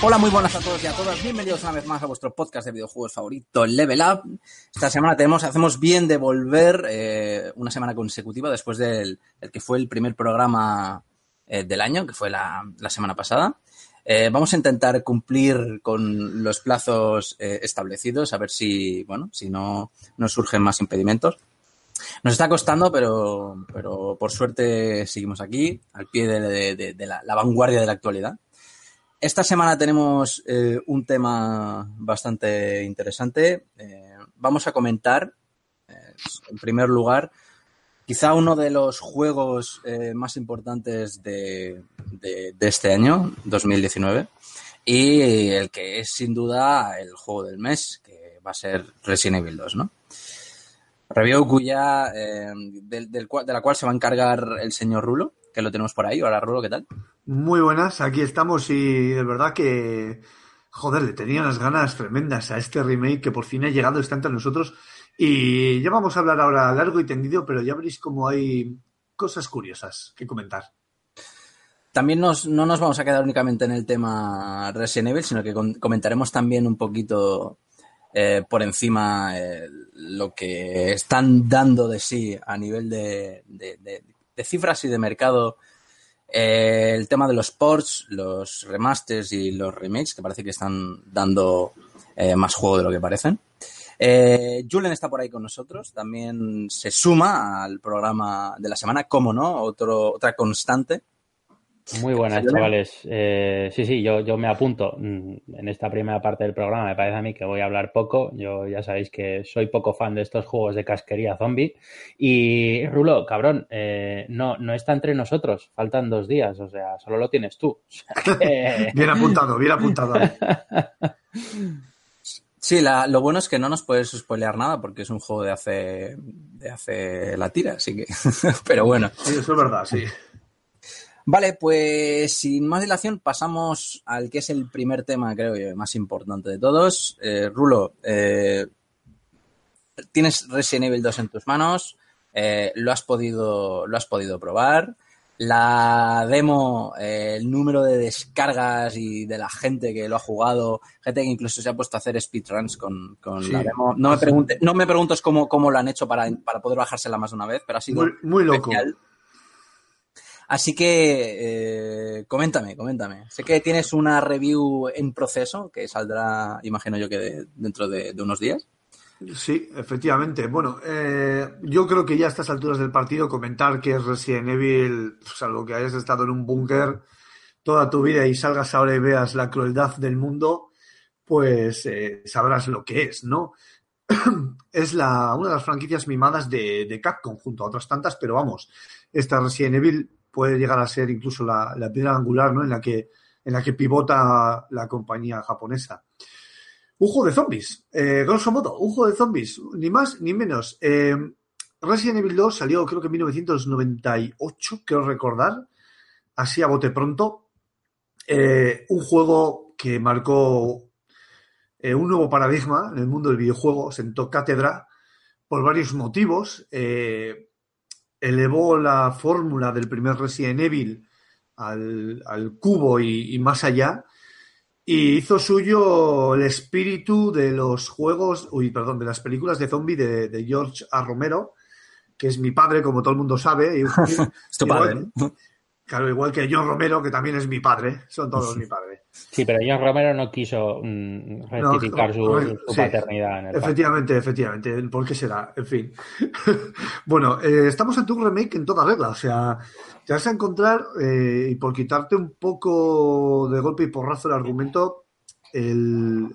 Hola, muy buenas a todos y a todas. Bienvenidos una vez más a vuestro podcast de videojuegos favorito, Level Up. Esta semana tenemos, hacemos bien de volver eh, una semana consecutiva después del el que fue el primer programa eh, del año, que fue la, la semana pasada. Eh, vamos a intentar cumplir con los plazos establecidos, a ver si, bueno, si no nos surgen más impedimentos. Nos está costando, pero, pero por suerte seguimos aquí, al pie de, de- la vanguardia de la actualidad. Esta semana tenemos eh, un tema bastante interesante. Eh, vamos a comentar, eh, en primer lugar, quizá uno de los juegos más importantes de, de- de este año, 2019, y el que es sin duda el juego del mes, que va a ser Resident Evil 2, ¿no? Review cuya, del, del de la cual se va a encargar el señor Rulo, que lo tenemos por ahí. Hola Rulo, ¿qué tal? Muy buenas, aquí estamos y de verdad que, joder, le tenía unas ganas tremendas a este remake que por fin ha llegado, está entre nosotros y ya vamos a hablar ahora largo y tendido, pero ya veréis cómo hay cosas curiosas que comentar. También nos, no nos vamos a quedar únicamente en el tema Resident Evil, sino que con- comentaremos también un poquito eh, por encima eh, lo que están dando de sí a nivel de, de- de- de cifras y de mercado eh, el tema de los ports, los remasters y los remakes, que parece que están dando eh, más juego de lo que parecen. Eh, Julen está por ahí con nosotros, también se suma al programa de la semana, como no, otro, otra constante. Muy buenas, chavales. Eh, sí, sí, yo, yo me apunto mm, en esta primera parte del programa. Me parece a mí que voy a hablar poco. Yo ya sabéis que soy poco fan de estos juegos de casquería zombie. Y Rulo, cabrón, eh, no, no está entre nosotros. Faltan dos días, o sea, solo lo tienes tú. Bien apuntado, bien apuntado. Sí, la- lo bueno es que no nos puedes spoilear nada porque es un juego de hace, de hace la tira, así que. Pero bueno. Sí, eso es verdad, sí. Vale, pues sin más dilación pasamos al que es el primer tema, creo yo, más importante de todos. Eh, Rulo, eh, tienes Resident Evil 2 en tus manos, eh, lo, has podido, lo has podido probar. La demo, eh, el número de descargas y de la gente que lo ha jugado, gente que incluso se ha puesto a hacer speedruns con, con Sí. la demo. No me, pregunte, no me preguntes cómo, cómo lo han hecho para, para poder bajársela más de una vez, pero ha sido Muy, muy loco. especial. Así que eh, coméntame, coméntame. Sé que tienes una review en proceso que saldrá, imagino yo que de- dentro de, unos días. Sí, efectivamente. Bueno, eh, yo creo que ya a estas alturas del partido comentar que es Resident Evil, salvo que hayas estado en un búnker toda tu vida y salgas ahora y veas la crueldad del mundo, pues eh, sabrás lo que es, ¿no? es la, una de las franquicias mimadas de Capcom junto a otras tantas, pero vamos, esta Resident Evil puede llegar a ser incluso la, la piedra angular, ¿no? En la que, en la que pivota la compañía japonesa. Un juego de zombies, eh, grosso modo, un juego de zombies, ni más ni menos. Eh, Resident Evil 2 salió creo que en 1998, creo recordar, así a bote pronto. Eh, un juego que marcó eh, un nuevo paradigma en el mundo del videojuego, sentó cátedra por varios motivos. Elevó la fórmula del primer Resident Evil al, al cubo y, y más allá. Y hizo suyo el espíritu de los juegos, uy, perdón, de las películas de zombie de, de George A. Romero, que es mi padre, como todo el mundo sabe. Y, Es tu igual- padre, ¿no? Claro, igual que John Romero, que también es mi padre. Son todos mi padre. Sí, pero John Romero no quiso mm, rectificar su, No, su sí. paternidad en el Efectivamente, efectivamente. ¿Por qué será? En fin. bueno, eh, estamos ante un remake en toda regla. O sea, te vas a encontrar, eh, y por quitarte un poco de golpe y porrazo el argumento, el,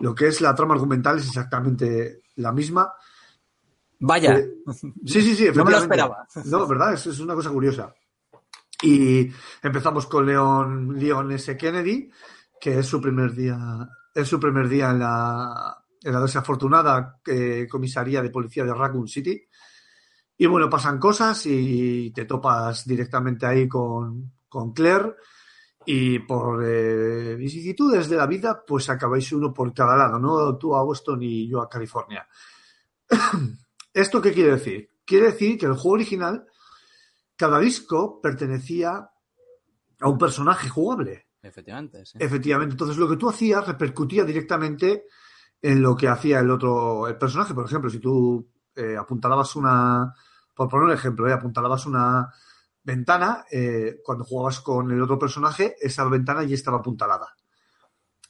lo que es la trama argumental es exactamente la misma. Vaya, Eh, sí, sí, sí, no me lo efectivamente. esperaba. No, ¿verdad? Es, es una cosa curiosa. Y empezamos con Leon, Leon S. Kennedy, que es su primer día, es su primer día en la, en la desafortunada eh, comisaría de policía de Raccoon City. Y bueno, pasan cosas y te topas directamente ahí con, con Claire y por eh, vicisitudes de la vida, pues acabáis uno por cada lado, ¿no? Tú a Boston y yo a California. ¿Esto qué quiere decir? Quiere decir que el juego original, cada disco pertenecía a un personaje jugable. Efectivamente, sí. Efectivamente. Entonces, lo que tú hacías repercutía directamente en lo que hacía el otro el personaje. Por ejemplo, si tú eh, apuntalabas una, por poner un ejemplo, eh, apuntalabas una ventana, eh, cuando jugabas con el otro personaje, esa ventana ya estaba apuntalada.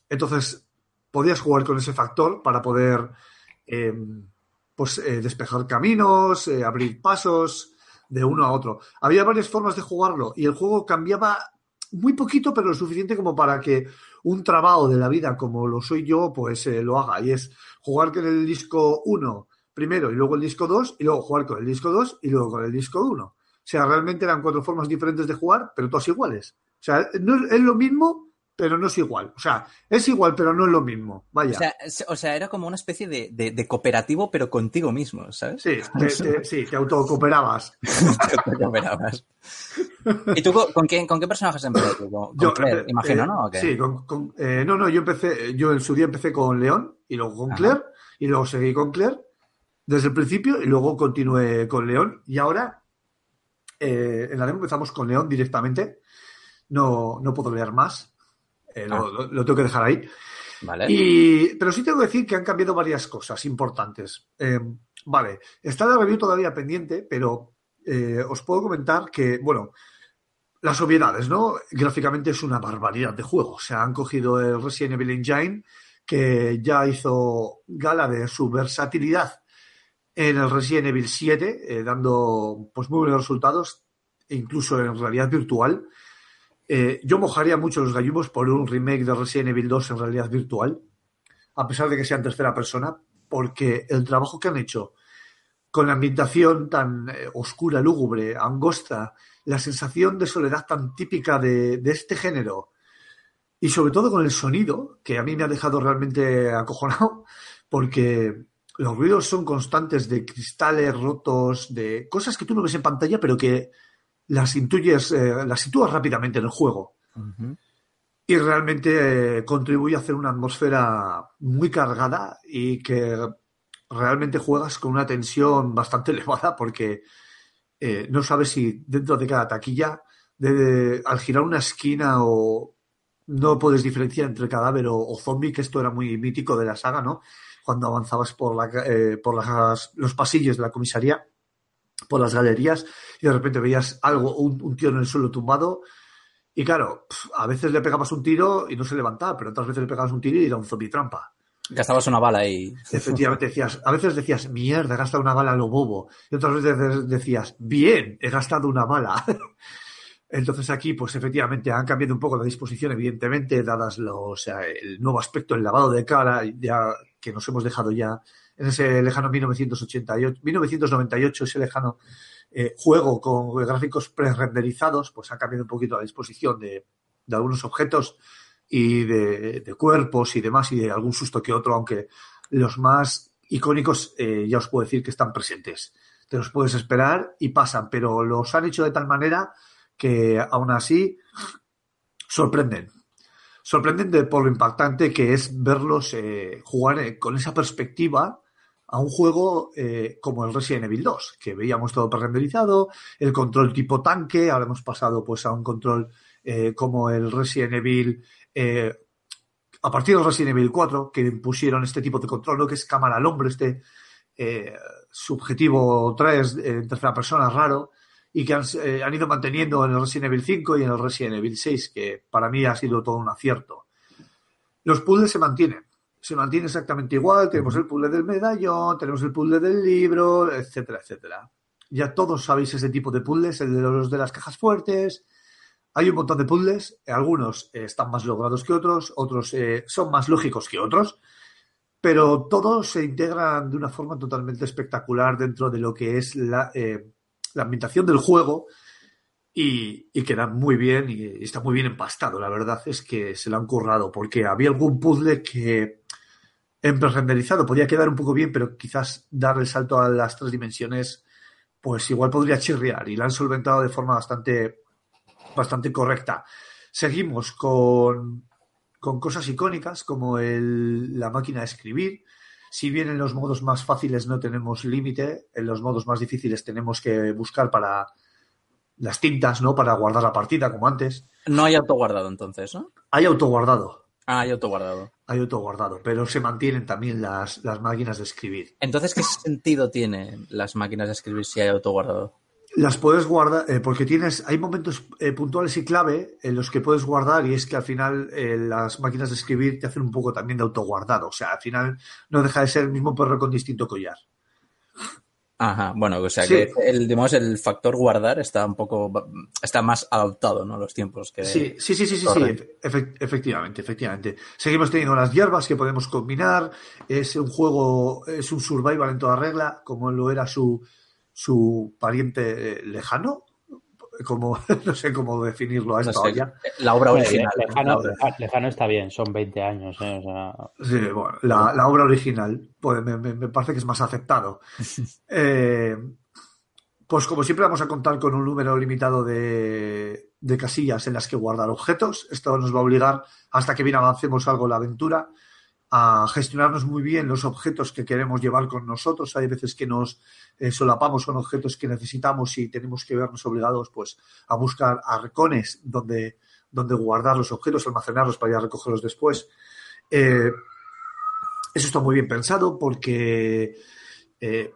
Entonces, podías jugar con ese factor para poder eh, pues, eh, despejar caminos, abrir pasos de uno a otro. Había varias formas de jugarlo y el juego cambiaba muy poquito, pero lo suficiente como para que un trabajo de la vida como lo soy yo, pues eh, lo haga. Y es jugar con el disco 1 primero y luego el disco 2 y luego jugar con el disco 2 y luego con el disco 1. O sea, realmente eran cuatro formas diferentes de jugar, pero todas iguales. O sea, no es, es lo mismo, pero no es igual. O sea, es igual, pero no es lo mismo. Vaya. O sea, es- o sea, era como una especie de, de- de cooperativo, pero contigo mismo, ¿sabes? Sí, te, te- sí, te autocooperabas. Te cooperabas. ¿Y tú con, qué, con qué personajes empezaste? Con, Yo, Claire, eh, imagino, eh, ¿no? Sí, con, con- eh, no, no, yo empecé, yo en su día empecé con León y luego con Ajá. Claire y luego seguí con Claire desde el principio y luego continué con León y ahora eh, en la demo empezamos con León directamente. No, no puedo leer más. Eh, lo, Ah. lo- lo tengo que dejar ahí. Vale. Y, pero sí tengo que decir que han cambiado varias cosas importantes. Eh, vale, está la review todavía pendiente, pero eh, os puedo comentar que, bueno, las obviedades, ¿no? Gráficamente es una barbaridad de juego. O sea, han cogido el Resident Evil Engine, que ya hizo gala de su versatilidad en el Resident Evil 7, eh, dando pues muy buenos resultados, incluso en realidad virtual. Eh, yo mojaría mucho los gallumbos por un remake de Resident Evil 2 en realidad virtual, a pesar de que sea en tercera persona, porque el trabajo que han hecho con la ambientación tan eh, oscura, lúgubre, angosta, la sensación de soledad tan típica de, de este género, y sobre todo con el sonido, que a mí me ha dejado realmente acojonado, porque los ruidos son constantes de cristales rotos, de cosas que tú no ves en pantalla, pero que las intuyes, eh, las sitúas rápidamente en el juego. Y realmente eh, contribuye a hacer una atmósfera muy cargada y que realmente juegas con una tensión bastante elevada porque eh, no sabes si dentro de cada taquilla, de- al girar una esquina o no puedes diferenciar entre cadáver o, o zombie, que esto era muy mítico de la saga, ¿no? Cuando avanzabas por, la, por las- los pasillos de la comisaría, por las galerías, y de repente veías algo, un, un tío en el suelo tumbado, y claro, a veces le pegabas un tiro y no se levantaba, pero otras veces le pegabas un tiro y era un zombie trampa. Gastabas una bala y... Efectivamente decías, a veces decías, mierda, he gastado una bala a lo bobo. Y otras veces decías, bien, he gastado una bala. Entonces aquí, pues efectivamente han cambiado un poco la disposición, evidentemente, dadas los, o sea, el nuevo aspecto, el lavado de cara, ya que nos hemos dejado ya en ese lejano 1988, 1998, ese lejano eh, juego con gráficos pre-renderizados, pues ha cambiado un poquito la disposición de, de algunos objetos y de, cuerpos y demás, y de algún susto que otro, aunque los más icónicos eh, ya os puedo decir que están presentes. Te los puedes esperar y pasan, pero los han hecho de tal manera que aún así sorprenden. Sorprenden de, por lo impactante que es verlos eh, jugar con esa perspectiva a un juego eh, como el Resident Evil 2, que veíamos todo pre-renderizado, el control tipo tanque, ahora hemos pasado pues a un control eh, como el Resident Evil eh, a partir del Resident Evil 4, que impusieron este tipo de control, ¿no? que es cámara al hombro, este subjetivo 3 en tercera persona raro, y que han, han ido manteniendo en el Resident Evil 5 y en el Resident Evil 6, que para mí ha sido todo un acierto. Los puzzles se mantienen, se mantienen exactamente igual, tenemos el puzzle del medallón, tenemos el puzzle del libro, etcétera, etcétera. Ya todos sabéis ese tipo de puzzles, el de los de las cajas fuertes, hay un montón de puzzles, algunos eh, están más logrados que otros, otros eh, son más lógicos que otros, pero todos se integran de una forma totalmente espectacular dentro de lo que es la, eh, la ambientación del juego y, queda muy bien y está muy bien empastado. La verdad es que se lo han currado porque había algún puzzle que en renderizado podría quedar un poco bien, pero quizás dar el salto a las tres dimensiones, pues igual podría chirriar y la han solventado de forma bastante, bastante correcta. Seguimos con, con cosas icónicas como el, la máquina de escribir. Si bien en los modos más fáciles no tenemos límite, en los modos más difíciles tenemos que buscar para las tintas, ¿no? Para guardar la partida, como antes. No hay autoguardado entonces, ¿no? Hay autoguardado. Ah, hay autoguardado. Hay autoguardado, pero se mantienen también las, las máquinas de escribir. Entonces, ¿qué sentido tienen las máquinas de escribir si hay autoguardado? Las puedes guardar, eh, porque tienes, hay momentos eh, puntuales y clave en los que puedes guardar y es que al final eh, las máquinas de escribir te hacen un poco también de autoguardado. O sea, al final no deja de ser el mismo perro con distinto collar. Ajá, bueno, o sea que el, digamos, el factor guardar está un poco, está más adaptado, ¿no? Los tiempos que... Sí, sí, sí, sí, sí, sí efectivamente, efectivamente. Seguimos teniendo las hierbas que podemos combinar, es un juego, es un survival en toda regla, como lo era su, su pariente lejano, como no sé cómo definirlo a esta no ya. La obra original. Lejano, está bien, son 20 años. ¿eh? O sea... Sí, bueno, la, la, obra original pues, me, me, parece que es más aceptado. eh, pues como siempre vamos a contar con un número limitado de, de, casillas en las que guardar objetos. Esto nos va a obligar, hasta que bien avancemos algo en la aventura, a gestionarnos muy bien los objetos que queremos llevar con nosotros. Hay veces que nos eh, solapamos con objetos que necesitamos y tenemos que vernos obligados pues, a buscar arcones donde, donde guardar los objetos, almacenarlos para ir a recogerlos después. Eh, eso está muy bien pensado porque eh,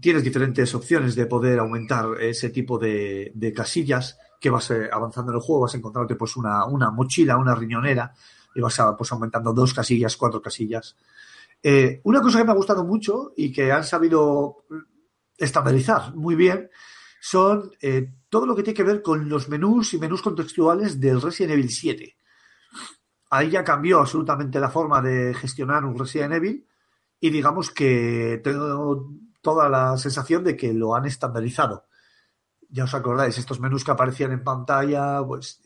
tienes diferentes opciones de poder aumentar ese tipo de, casillas que vas avanzando en el juego, vas encontrarte pues una, una mochila, una riñonera, y vas a, pues, aumentando dos casillas, cuatro casillas. Eh, una cosa que me ha gustado mucho y que han sabido estandarizar muy bien son eh, todo lo que tiene que ver con los menús y menús contextuales del Resident Evil 7. Ahí ya cambió absolutamente la forma de gestionar un Resident Evil y digamos que tengo toda la sensación de que lo han estandarizado. Ya os acordáis, estos menús que aparecían en pantalla, pues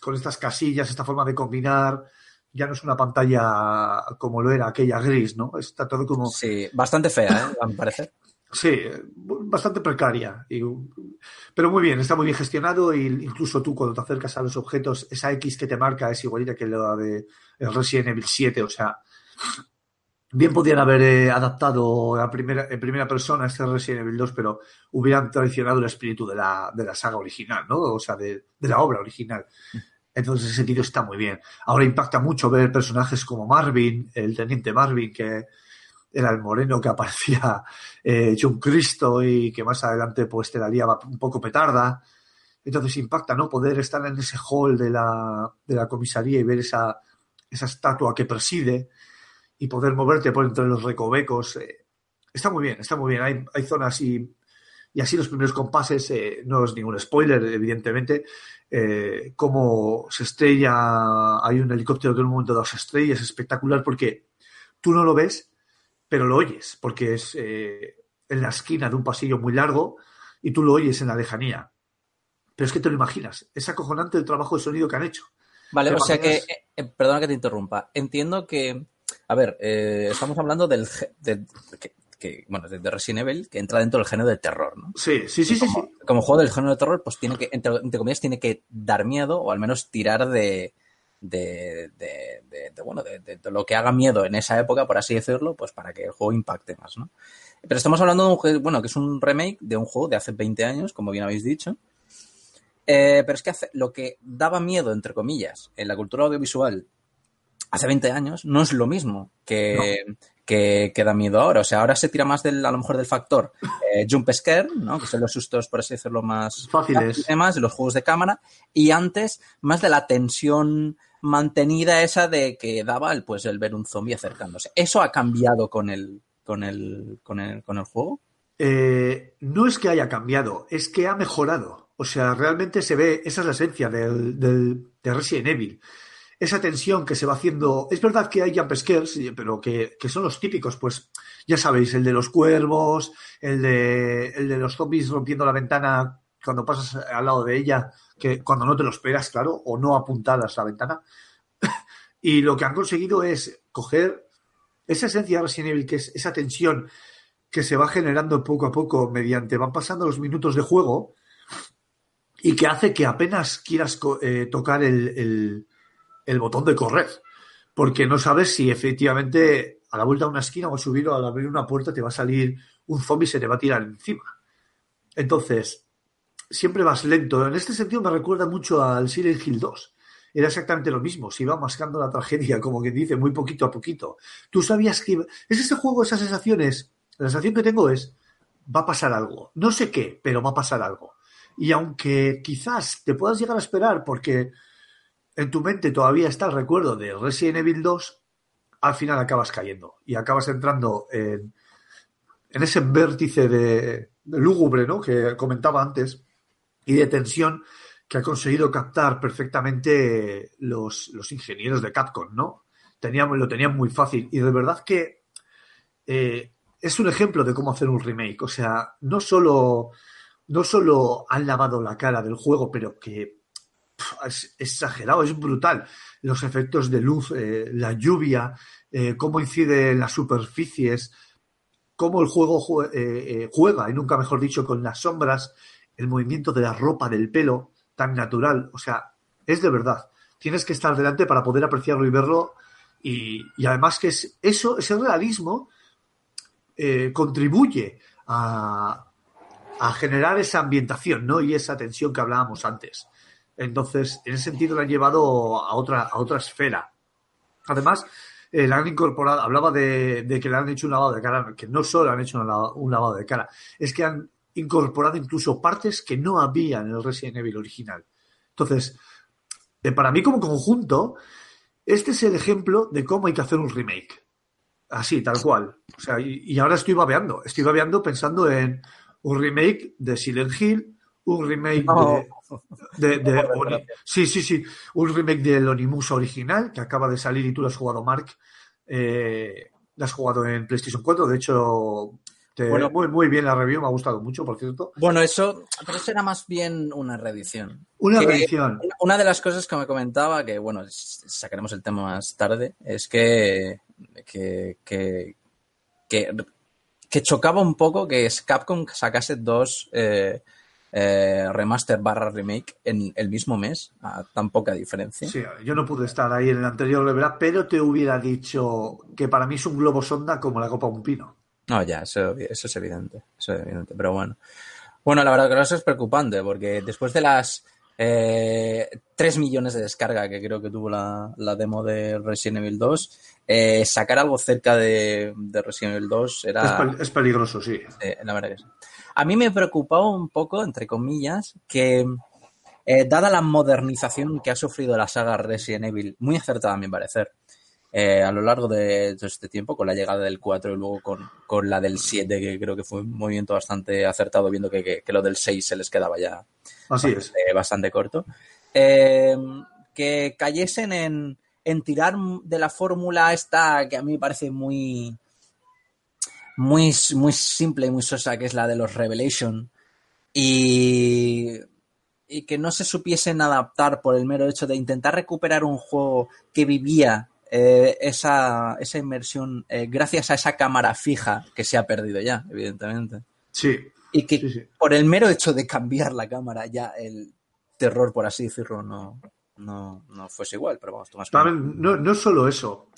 con estas casillas, esta forma de combinar, ya no es una pantalla como lo era aquella gris, ¿no? Está todo como... Sí, bastante fea, ¿eh? A mi parecer. Sí, bastante precaria. pero muy bien, está muy bien gestionado e incluso tú cuando te acercas a los objetos, esa X que te marca es igualita que la de Resident Evil 7, o sea, bien podían haber eh, adaptado a primera, en primera persona este Resident Evil 2, pero hubieran traicionado el espíritu de la, de la saga original, ¿no? O sea, de, de la obra original. Entonces, ese sentido está muy bien. Ahora impacta mucho ver personajes como Marvin, el teniente Marvin, que era el moreno que aparecía eh, hecho un Cristo y que más adelante pues te daría un poco petarda. Entonces impacta, ¿no? Poder estar en ese hall de la, de la comisaría y ver esa, esa estatua que preside y poder moverte por entre los recovecos. Eh, está muy bien, está muy bien. Hay, hay zonas y, y así los primeros compases, eh, no es ningún spoiler, evidentemente, eh, cómo se estrella, hay un helicóptero que en un momento dado se estrella, es espectacular porque tú no lo ves, pero lo oyes, porque es eh, en la esquina de un pasillo muy largo y tú lo oyes en la lejanía. Pero es que te lo imaginas, es acojonante el trabajo de sonido que han hecho. Vale, o sea que, perdona que te interrumpa, entiendo que, a ver, estamos hablando del, de, que, bueno, de Resident Evil, que entra dentro del género de terror, ¿no? Sí, sí, sí, como, sí, Como juego del género de terror, pues tiene que, entre, entre, comillas, tiene que dar miedo o al menos tirar de, de, de, de bueno, de, lo que haga miedo en esa época, por así decirlo, pues para que el juego impacte más, ¿no? Pero estamos hablando de un juego, bueno, que es un remake de un juego de hace 20 años, como bien habéis dicho. Eh, pero es que hace, lo que daba miedo, entre comillas, en la cultura audiovisual hace 20 años no es lo mismo que, no que, que, da miedo ahora. O sea, ahora se tira más del, a lo mejor del factor eh, jump scare, ¿no? Que son los sustos, por así decirlo, más fáciles. Más de los juegos de cámara. Y antes, más de la tensión mantenida esa de que daba el, pues, el ver un zombie acercándose. ¿Eso ha cambiado con el, con el, con el, con el juego? Eh, no es que haya cambiado, es que ha mejorado. O sea, realmente se ve, esa es la esencia del, del, de Resident Evil esa tensión que se va haciendo. Es verdad que hay jump scares, pero que, que, son los típicos, pues ya sabéis, el de los cuervos, el de, el de los zombies rompiendo la ventana cuando pasas al lado de ella, que cuando no te lo esperas, claro, o no apuntadas la ventana. y lo que han conseguido es coger esa esencia de Resident Evil, que es esa tensión que se va generando poco a poco mediante van pasando los minutos de juego y que hace que apenas quieras eh, tocar el, el, el, botón de correr, porque no sabes si efectivamente a la vuelta de una esquina o al subir o al abrir una puerta te va a salir un zombie y se te va a tirar encima. Entonces, siempre vas lento. En este sentido me recuerda mucho al Silent Hill 2. Era exactamente lo mismo, se iba mascando la tragedia, como que dice, muy poquito a poquito. Tú sabías que... Es ese juego, esas sensaciones. La sensación que tengo es, va a pasar algo. No sé qué, pero va a pasar algo. Y aunque quizás te puedas llegar a esperar porque en tu mente todavía está el recuerdo de Resident Evil 2, al final acabas cayendo y acabas entrando en, en ese vértice de, lúgubre, ¿no? Que comentaba antes, y de tensión que ha conseguido captar perfectamente los, los ingenieros de Capcom, ¿no? Tenían, lo tenían muy fácil. Y de verdad que eh, es un ejemplo de cómo hacer un remake. O sea, no solo, no solo han lavado la cara del juego, pero que es exagerado, es brutal. Los efectos de luz, eh, la lluvia, eh, cómo incide en las superficies, cómo el juego eh, juega, y nunca mejor dicho, con las sombras, el movimiento de la ropa, del pelo, tan natural. O sea, es de verdad. Tienes que estar delante para poder apreciarlo y verlo. Y, además que es eso, ese realismo contribuye a, a, generar esa ambientación, ¿no? Y esa tensión que hablábamos antes. Entonces, en ese sentido lo han llevado a otra, a otra esfera. Además, eh, la han incorporado, hablaba de, que le han hecho un lavado de cara, que no solo han hecho un lavado, de cara, es que han incorporado incluso partes que no había en el Resident Evil original. Entonces, eh, para mí como conjunto, este es el ejemplo de cómo hay que hacer un remake. Así, tal cual. O sea, y ahora estoy babeando. Estoy babeando pensando en un remake de Silent Hill, un remake No. de, de, de No, Oni- gracias. sí, sí, sí, un remake del Onimusa original que acaba de salir y tú lo has jugado, Mark. Eh, lo has jugado en PlayStation 4. De hecho, te- Bueno. muy, muy bien la review, me ha gustado mucho, por cierto. Bueno, eso, pero eso era más bien una reedición. Una Que- reedición. Una- de las cosas que me comentaba, que bueno, sacaremos el tema más tarde, es que, que, que, que, que chocaba un poco que Capcom sacase dos eh, eh, remaster barra remake en el mismo mes, a tan poca diferencia. Sí, yo no pude estar ahí en el anterior pero te hubiera dicho que para mí es un globo sonda como la copa de un pino. No, ya, eso, eso es evidente, eso es evidente, pero bueno. Bueno, la verdad que eso es preocupante, porque después de las eh, 3 millones de descarga que creo que tuvo la, la demo de Resident Evil 2, eh, sacar algo cerca de, de Resident Evil 2 Es, era... es peligroso, sí. eh, la verdad que sí. A mí me preocupaba un poco, entre comillas, que eh, dada la modernización que ha sufrido la saga Resident Evil, muy acertada a mi parecer, eh, a lo largo de todo este tiempo, con la llegada del 4 y luego con, con la del 7, que creo que fue un movimiento bastante acertado, viendo que, que- que lo del 6 se les quedaba ya Así es. bastante corto, eh, que cayesen en, en tirar de la fórmula esta que a mí me parece muy, muy, muy simple y muy sosa, que es la de los Revelation, y, y que no se supiesen adaptar por el mero hecho de intentar recuperar un juego que vivía eh, esa, esa inmersión eh, gracias a esa cámara fija que se ha perdido ya, evidentemente. Sí, Y que sí, sí. por el mero hecho de cambiar la cámara ya el terror, por así decirlo, no, no, no fuese igual, pero vamos, tú más También, no, no solo eso.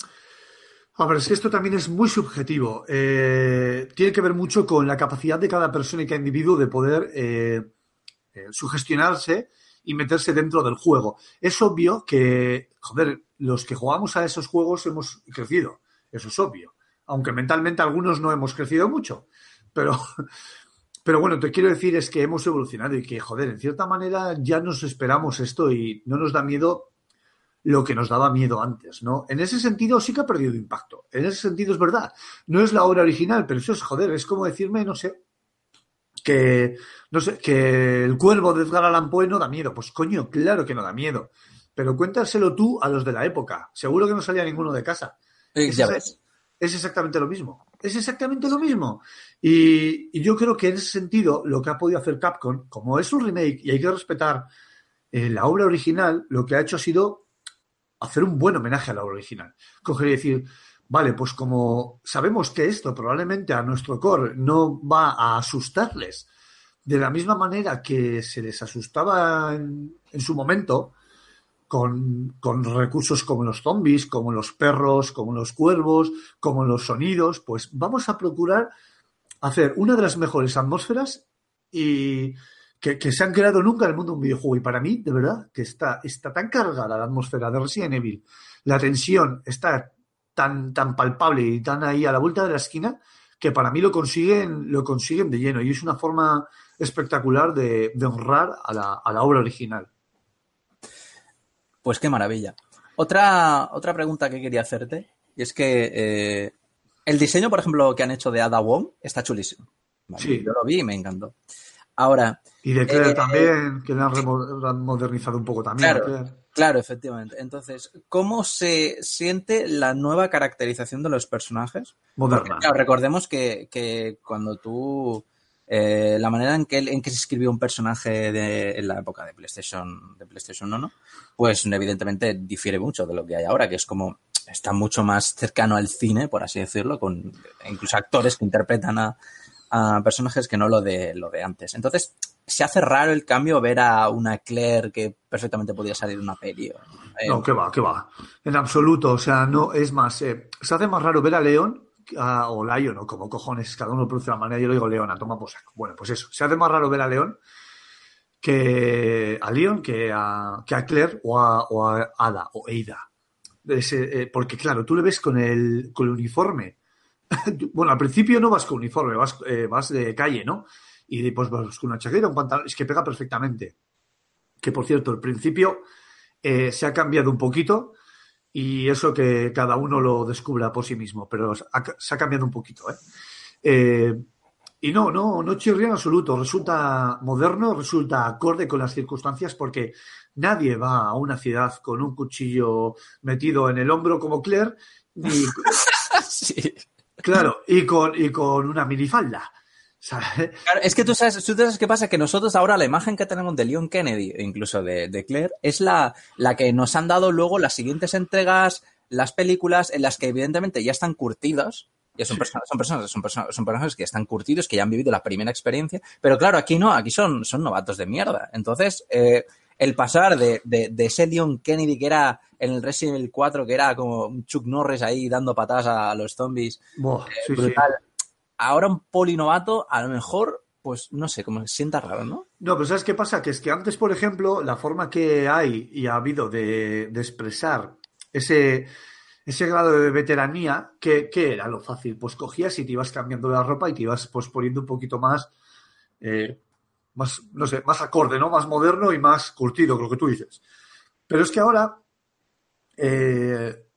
A ver, es que esto también es muy subjetivo. Eh, tiene que ver mucho con la capacidad de cada persona y cada individuo de poder eh, eh, sugestionarse y meterse dentro del juego. Es obvio que, joder, los que jugamos a esos juegos hemos crecido. Eso es obvio. Aunque mentalmente algunos no hemos crecido mucho. Pero, pero bueno, te quiero decir es que hemos evolucionado y que, joder, en cierta manera ya nos esperamos esto y no nos da miedo lo que nos daba miedo antes, ¿no? En ese sentido sí que ha perdido impacto. En ese sentido es verdad. No es la obra original, pero eso es joder, es como decirme, no sé, que no sé, que el cuervo de Edgar Allan Poe no da miedo. Pues coño, claro que no da miedo. Pero cuéntaselo tú a los de la época. Seguro que no salía ninguno de casa. Es, ves. es exactamente lo mismo. Es exactamente lo mismo. Y, y yo creo que en ese sentido, lo que ha podido hacer Capcom, como es un remake y hay que respetar eh, la obra original, lo que ha hecho ha sido hacer un buen homenaje a la original. Coger y decir, Vale, pues como sabemos que esto probablemente a nuestro core no va a asustarles de la misma manera que se les asustaba en, en su momento con, con, recursos como los zombies, como los perros, como los cuervos, como los sonidos, pues vamos a procurar hacer una de las mejores atmósferas y que, que, se han creado nunca en el mundo de un videojuego. Y para mí, de verdad, que está, está tan cargada la atmósfera de Resident Evil, la tensión está tan, tan palpable y tan ahí a la vuelta de la esquina, que para mí lo consiguen, lo consiguen de lleno. Y es una forma espectacular de, de honrar a la, a la, obra original. Pues qué maravilla. Otra, otra pregunta que quería hacerte, y es que eh, el diseño, por ejemplo, que han hecho de Ada Wong está chulísimo. ¿vale? Sí. Yo lo vi y me encantó. Ahora. Y de Claire eh, también, que le han, modernizado un poco también. Claro. Claro, efectivamente. Entonces, ¿cómo se siente la nueva caracterización de los personajes? Moderna. Claro, recordemos que, que cuando tú. eh, la manera en que, en que se escribió un personaje de, en la época de PlayStation, de PlayStation 1, pues evidentemente difiere mucho de lo que hay ahora, que es como está mucho más cercano al cine, por así decirlo, con incluso actores que interpretan a, a personajes que no lo de lo de antes. Entonces, se hace raro el cambio ver a una Claire que perfectamente podría salir una peli. eh, No, que va, que va. En absoluto. O sea, no, es más, eh, se hace más raro ver a León o Lion, o como cojones, cada uno produce una manera. Yo lo digo Leona, toma por saco. Bueno, pues eso. Se hace más raro ver a León que a Leon que a, que a Claire o a, o a Ada o Eida. Ese, eh, porque claro, tú le ves con el, con el uniforme. bueno, al principio no vas con uniforme, vas, eh, vas de calle, ¿no? Y después vas con una chaqueta, un pantalón, es que pega perfectamente. Que por cierto, al principio eh, se ha cambiado un poquito y eso que cada uno lo descubra por sí mismo, pero se ha cambiado un poquito. ¿eh? Eh, y no, no, no chirría en absoluto. Resulta moderno, resulta acorde con las circunstancias porque nadie va a una ciudad con un cuchillo metido en el hombro como Claire, ni. claro, y con, y con una minifalda. ¿sabes? Claro, es que tú sabes, tú sabes qué pasa, que nosotros ahora la imagen que tenemos de Leon Kennedy, e incluso de, de Claire, es la, la que nos han dado luego las siguientes entregas, las películas en las que evidentemente ya están curtidos. Ya son, personas, son, personas, son, personas, son que están curtidos, que ya han vivido la primera experiencia, pero claro, aquí no, aquí son, son novatos de mierda. Entonces, eh, el pasar de, de, de, ese Leon Kennedy que era en el Resident Evil 4, que era como un Chuck Norris ahí dando patadas a, a los zombies, Buah, sí. brutal. Ahora un polinovato, a lo mejor, pues no sé, como se sienta raro, ¿no? No, pero ¿sabes qué pasa? Que es que antes, por ejemplo, la forma que hay y ha habido de, de expresar ese, ese grado de veteranía, ¿qué, ¿qué, era lo fácil? Pues cogías y te ibas cambiando la ropa y te ibas pues poniendo un poquito más, eh, más, no sé, más acorde, ¿no? Más moderno y más curtido, lo que tú dices. Pero es que ahora, eh,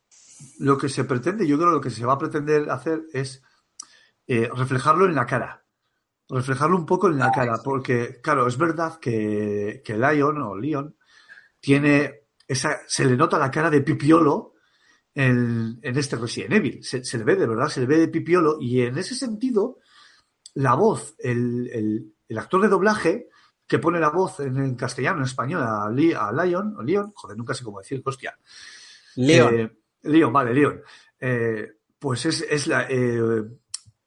lo que se pretende, yo creo lo que se va a pretender hacer es eh, reflejarlo en la cara. Reflejarlo un poco en la cara, porque, claro, es verdad que, que Lion o Leon tiene esa, se le nota la cara de pipiolo en, en este Resident Evil. Se, se, le ve de verdad, se le ve de pipiolo y en ese sentido, la voz, el, el, el actor de doblaje que pone la voz en, en castellano, en español, a, Li, a Lion, o Leon, joder, nunca sé cómo decir, hostia. Leon. Eh, Leon, vale, Leon. Eh, pues es, es la, eh,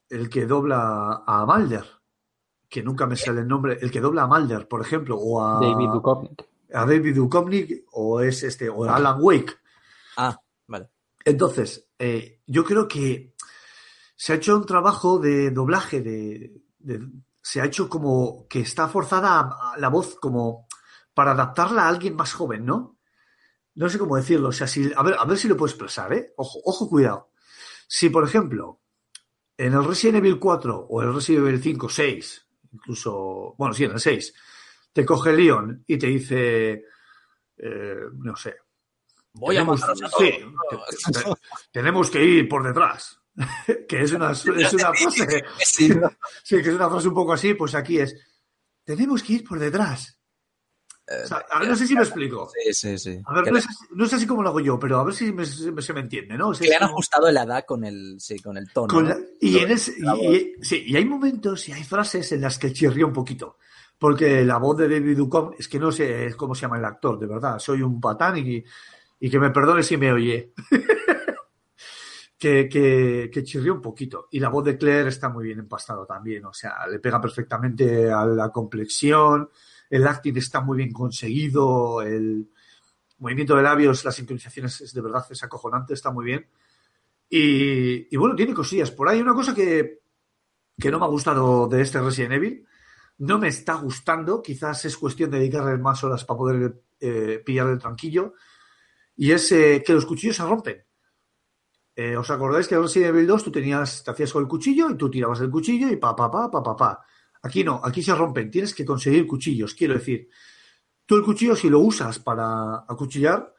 el que dobla a Mulder, que nunca me sale el nombre, el que dobla a Mulder, por ejemplo, o a David Duchovny. A David Duchovny, o es este, o a Alan Wake. Ah, vale. Entonces, eh, yo creo que se ha hecho un trabajo de doblaje, de, de, se ha hecho como que está forzada la voz como para adaptarla a alguien más joven, ¿no? No sé cómo decirlo, o sea, si, a ver, a ver si lo puedo expresar, ¿eh? Ojo, ojo, cuidado. Si, por ejemplo, en el Resident Evil 4 o el Resident Evil 5, 6, incluso, bueno, sí, en el 6, te coge Leon y te dice, eh, no sé. Voy tenemos, a sí, te, te, tenemos que ir por detrás. que es una, es una frase. Sí. que es una frase un poco así, pues aquí es. Tenemos que ir por detrás. O sea, a ver, no sé si me explico. Sí, sí, sí. A ver, no es, así, no es, así, como lo hago yo, pero a ver si me, se me entiende, ¿no? O sea, que le han como... ajustado la edad con el, sí, con el tono. Con la, y, en y, sí, y hay momentos y hay frases en las que chirría un poquito. Porque la voz de David Duchovny, es que no sé cómo se llama el actor, de verdad. Soy un patán y, y que me perdone si me oye. Que, chirrió un poquito. Y la voz de Claire está muy bien empastado también, o sea, le pega perfectamente a la complexión, el acting está muy bien conseguido, el movimiento de labios, las sincronizaciones es de verdad es acojonante, está muy bien. Y, y bueno, tiene cosillas. Por ahí una cosa que, que no me ha gustado de este Resident Evil, no me está gustando, quizás es cuestión de dedicarle más horas para poder eh, pillar el tranquillo, y es eh, que los cuchillos se rompen. Eh, ¿Os acordáis que en Resident Evil 2 tú tenías, te hacías con el cuchillo y tú tirabas el cuchillo y pa, pa, pa, pa, pa, pa. Aquí no, aquí se rompen, tienes que conseguir cuchillos, quiero decir. Tú el cuchillo, si lo usas para acuchillar,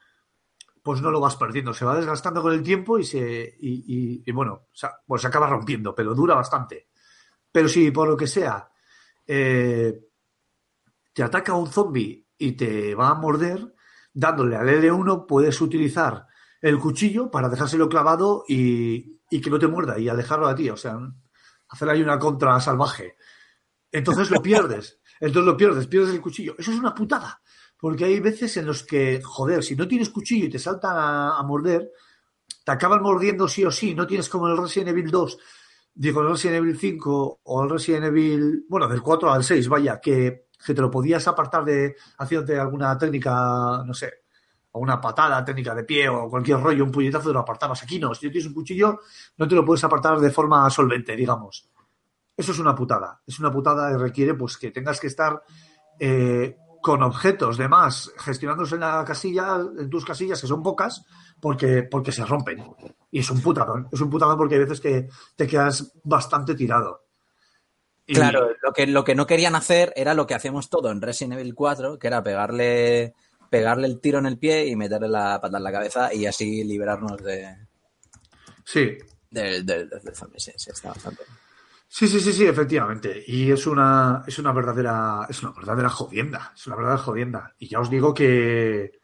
pues no lo vas perdiendo, se va desgastando con el tiempo y se, y, bueno, pues se acaba rompiendo, pero dura bastante. Pero si por lo que sea eh, te ataca un zombie y te va a morder, dándole al L1 puedes utilizar el cuchillo para dejárselo clavado y, y, que no te muerda y a dejarlo a ti, o sea, hacer ahí una contra salvaje. Entonces lo pierdes, entonces lo pierdes, pierdes el cuchillo. Eso es una putada, porque hay veces en los que, joder, si no tienes cuchillo y te saltan a, a morder, te acaban mordiendo sí o sí, no tienes como el Resident Evil 2 digo, el Resident Evil 5 o el Resident Evil, bueno, del 4 al 6, vaya, que, que te lo podías apartar de haciéndote alguna técnica, no sé, o una patada, técnica de pie o cualquier rollo, un puñetazo, te lo apartabas. Aquí no, si tienes un cuchillo, no te lo puedes apartar de forma solvente, digamos. Eso es una putada. Es una putada y requiere pues que tengas que estar eh, con objetos de más gestionándose en la casilla, en tus casillas, que son pocas, porque, porque se rompen. Y es un putadón. Es un putadón porque hay veces que te quedas bastante tirado. Claro, lo que, lo que no querían hacer era lo que hacemos todo en Resident Evil 4, que era pegarle, pegarle el tiro en el pie y meterle la pata en la cabeza y así liberarnos de. Sí. Del de, de, de zombie. Sí, sí, está bastante. Sí, sí, sí, sí, efectivamente. Y es una, es una verdadera, es una verdadera jodienda. Es una verdadera jodienda. Y ya os digo que,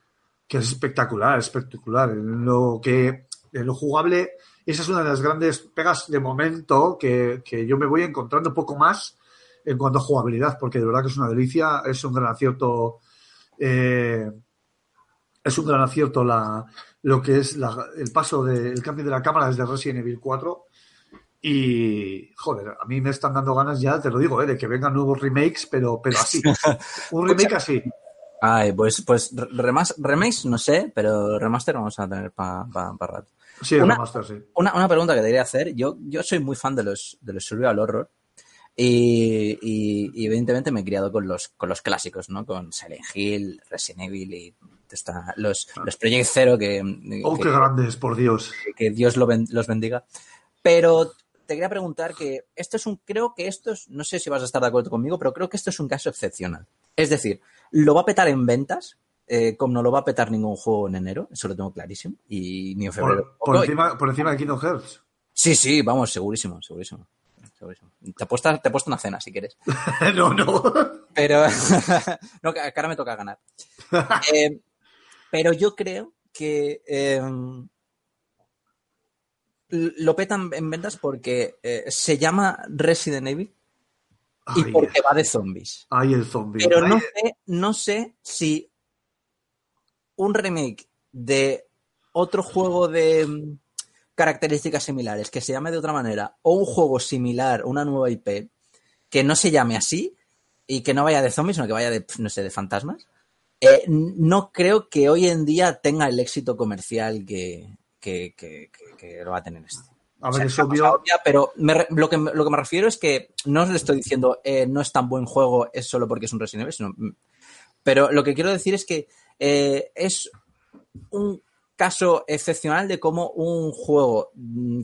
que es espectacular, espectacular. En lo que, en lo jugable, esa es una de las grandes pegas de momento que, que yo me voy encontrando un poco más en cuanto a jugabilidad, porque de verdad que es una delicia, es un gran acierto, eh, es un gran acierto la, lo que es la, el paso del cambio de la cámara desde Resident Evil 4 y, joder, a mí me están dando ganas ya, te lo digo, ¿eh? de que vengan nuevos remakes, pero, pero así. Un remake así. Ay, pues, pues remas, remakes no sé, pero remaster vamos a tener para pa, pa rato. Sí, una, remaster, sí. Una, una, pregunta que debería hacer. Yo, yo soy muy fan de los, de los survival horror. Y, y, y, evidentemente me he criado con los, con los clásicos, ¿no? Con Silent Hill, Resident Evil y está, los, los Project Zero que... Oh, que, qué grandes, por Dios. Que Dios lo ben, los bendiga. Pero te quería preguntar que esto es un, creo que esto es, no sé si vas a estar de acuerdo conmigo, pero creo que esto es un caso excepcional. Es decir, lo va a petar en ventas, eh, como no lo va a petar ningún juego en enero, eso lo tengo clarísimo, y ni en febrero. Por, por encima, por encima de Kingdom Hearts. Sí, sí, vamos, segurísimo, segurísimo. Te, he puesto, te he puesto una cena si quieres. no, no. Pero, no, que ahora me toca ganar. eh, pero yo creo que eh, lo petan en ventas porque eh, se llama Resident Evil y Ay, porque va de zombies. Ay, el zombie. Pero Ay, no sé, no sé si un remake de otro juego de características similares que se llame de otra manera o un juego similar, una nueva IP que no se llame así y que no vaya de zombies, sino que vaya de, no sé, de fantasmas, eh, no creo que hoy en día tenga el éxito comercial que, que, que, que lo va a tener este. A ver, o sea, es obvio. Obvia, pero me, lo, que, lo que me refiero es que no os le estoy diciendo eh, no es tan buen juego, es solo porque es un Resident Evil, sino, pero lo que quiero decir es que eh, es un caso excepcional de cómo un juego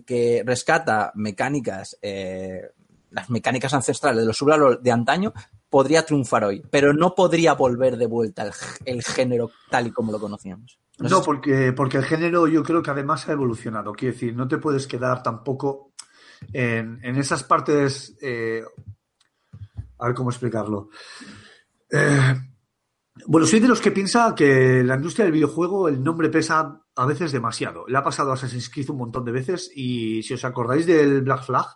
que rescata mecánicas, eh, las mecánicas ancestrales de los sublalos de antaño, podría triunfar hoy, pero no podría volver de vuelta el, el género tal y como lo conocíamos. No, no porque, porque el género yo creo que además ha evolucionado. Quiero decir, no te puedes quedar tampoco en, en esas partes. Eh, a ver cómo explicarlo. Eh, bueno, soy de los que piensa que la industria del videojuego el nombre pesa a veces demasiado. Le ha pasado a Assassin's Creed un montón de veces y si os acordáis del Black Flag,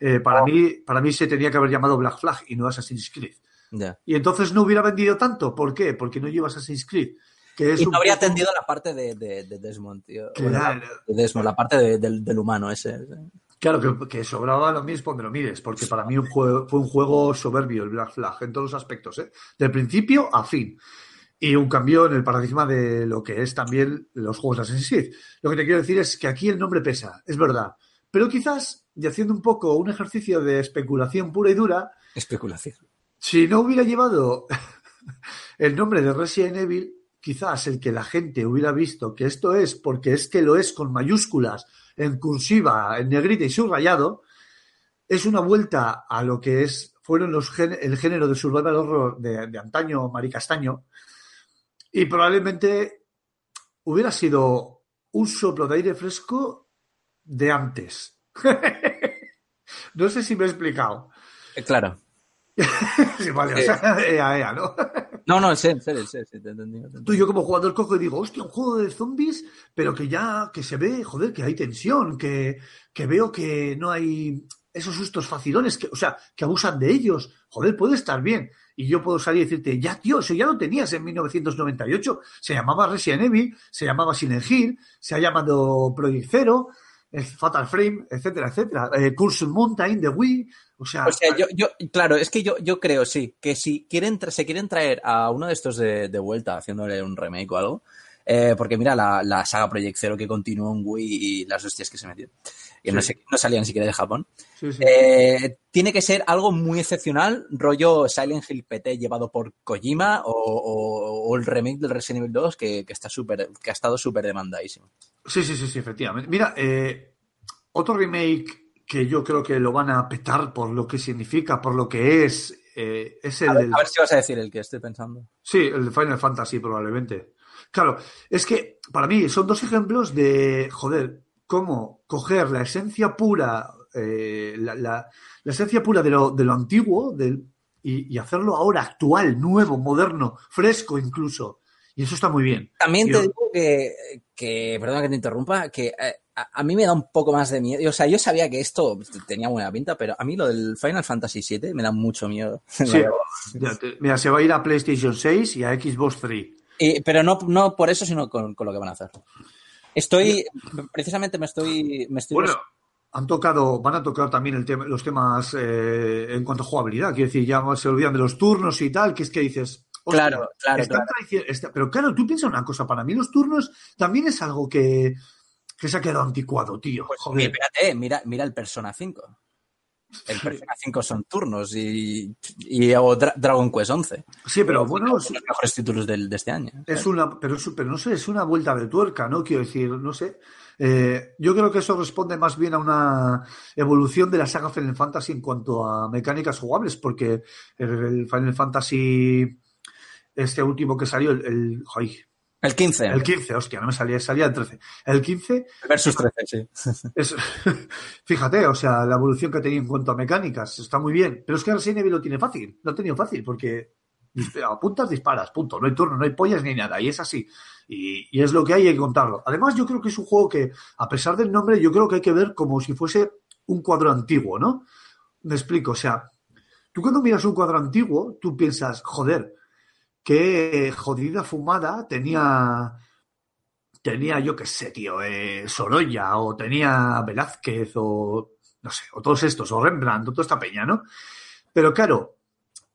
eh, para, oh. mí, para mí se tenía que haber llamado Black Flag y no Assassin's Creed. Yeah. Y entonces no hubiera vendido tanto. ¿Por qué? Porque no lleva Assassin's Creed. que es y un no habría poco- atendido la parte de, de, de Desmond, tío. Claro. de Desmond, la parte de- del, humano ese. Claro, que, que sobraba lo mismo lo mires, porque para mí un juego, fue un juego soberbio el Black Flag en todos los aspectos, ¿eh? del principio a fin. Y un cambio en el paradigma de lo que es también los juegos de Assassin's Creed. Lo que te quiero decir es que aquí el nombre pesa, es verdad. Pero quizás, y haciendo un poco un ejercicio de especulación pura y dura, Especulación. si no hubiera llevado el nombre de Resident Evil, quizás el que la gente hubiera visto que esto es porque es que lo es con mayúsculas, en cursiva, en negrita y subrayado, es una vuelta a lo que es fueron los el género de survival horror de, de antaño, Maricastaño, y probablemente hubiera sido un soplo de aire fresco de antes. no sé si me he explicado. Eh, Claro. Sí, vale, o sea, ea, ea, ¿no? No, no, serio, en serio, sí, te he Tú y yo como jugador cojo y digo, hostia, un juego de zombies, pero que ya, que se ve, joder, que hay tensión, que, que veo que no hay esos sustos facilones, que, o sea, que abusan de ellos. Joder, puede estar bien. Y yo puedo salir y decirte, ya, tío, eso ya lo tenías en 1998. Se llamaba Resident Evil, se llamaba Silent Hill, se ha llamado Project Zero, Fatal Frame, etcétera, etcétera. Eh, Cursor Mountain de Wii. O sea, O sea, yo, yo, claro, es que yo, yo creo, sí, que si quieren, tra- se quieren traer a uno de estos de, de vuelta, haciéndole un remake o algo, eh, porque mira la, la saga Project Zero que continuó en Wii y las hostias que se metió, que no, Sí. sé, no salían ni siquiera de Japón, sí, sí. eh, tiene que ser algo muy excepcional, rollo Silent Hill PT llevado por Kojima o, o- o el remake del Resident Evil 2 que, que está súper, que ha estado súper demandadísimo. Sí, sí, sí, sí, efectivamente. Mira, eh, otro remake que yo creo que lo van a petar por lo que significa, por lo que es, eh, es el A ver, del... a ver si vas a decir el que estoy pensando. Sí, el de Final Fantasy probablemente. Claro, es que para mí son dos ejemplos de, joder, cómo coger la esencia pura, eh, la, la- la esencia pura de lo, de lo antiguo del, y, y hacerlo ahora actual, nuevo, moderno, fresco incluso. Y eso está muy bien. También te digo que, que, perdona que te interrumpa, que eh, a, a mí me da un poco más de miedo. O sea, yo sabía que esto tenía buena pinta, pero a mí lo del Final Fantasy VII me da mucho miedo. Sí, mira, se va a ir a PlayStation 6 y a Xbox 3. Y- pero no, no por eso, sino con, con lo que van a hacer. Estoy, precisamente me estoy, me estoy Bueno, han tocado, van a tocar también el tema, los temas eh, en cuanto a jugabilidad. Quiero decir, ya se olvidan de los turnos y tal, que es que dices. Claro, claro, está- pero claro, tú piensas una cosa, para mí los turnos también es algo que, que se ha quedado anticuado, tío. Pues, Joder. espérate, mira, mira el Persona 5. El Persona 5 son turnos y, y o Dra- Dragon Quest 11. Sí, pero bueno, es, Los mejores títulos del- de este año. es una, pero, es- pero no sé, es una vuelta de tuerca, ¿no? Quiero decir, no sé. Eh, yo creo que eso responde más bien a una evolución de la saga Final Fantasy en cuanto a mecánicas jugables, porque el, Final Fantasy, este último que salió, el, el, ay, El 15. el 15, hostia, no me salía, salía el 13. El 15 Versus 13, sí. es, fíjate, o sea, la evolución que ha tenido en cuanto a mecánicas, está muy bien, pero es que Resident Evil lo tiene fácil, lo ha tenido fácil, porque apuntas, disparas, punto, no hay turno, no hay pollas ni nada, y es así, y, y es lo que hay, hay que contarlo. Además, yo creo que es un juego que, a pesar del nombre, yo creo que hay que ver como si fuese un cuadro antiguo, ¿no? Me explico, o sea, tú cuando miras un cuadro antiguo, tú piensas, joder, qué jodida fumada tenía tenía, yo qué sé, tío, eh, Sorolla, o tenía Velázquez, o no sé, o todos estos, o Rembrandt, o toda esta peña, ¿no? Pero claro,